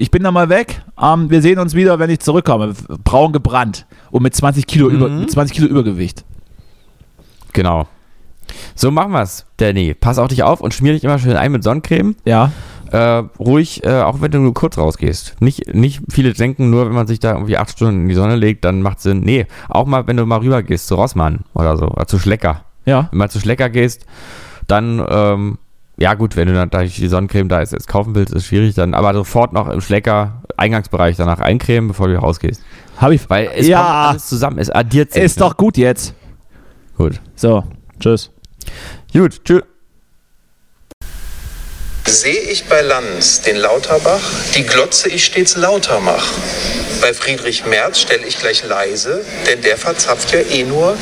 ich bin dann mal weg. Ähm, wir sehen uns wieder, wenn ich zurückkomme. Braun gebrannt und mit 20 Kilo, über, Mhm. mit 20 Kilo Übergewicht. Genau. So machen wir's, Danny. Pass auf dich auf und schmier dich immer schön ein mit Sonnencreme. Ja, Äh, ruhig, äh, auch wenn du nur kurz rausgehst. Nicht, nicht viele denken, nur wenn man sich da irgendwie acht Stunden in die Sonne legt, dann macht Sinn. Nee, auch mal, wenn du mal rüber gehst zu Rossmann oder so, oder zu Schlecker. ja. Wenn du mal zu Schlecker gehst, dann, ähm, ja gut, wenn du dann da die Sonnencreme da ist, jetzt kaufen willst, ist schwierig dann, aber sofort noch im Schlecker, Eingangsbereich danach eincremen, bevor du rausgehst. Habe ich. Weil es Ja. kommt alles zusammen, es addiert sich. Ist ne? doch gut jetzt. gut. So, tschüss. Gut, tschüss. Sehe ich bei Lanz den Lauterbach, die Glotze ich stets lauter mach. Bei Friedrich Merz stelle ich gleich leise, denn der verzapft ja eh nur.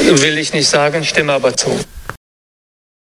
Will ich nicht sagen, stimme aber zu.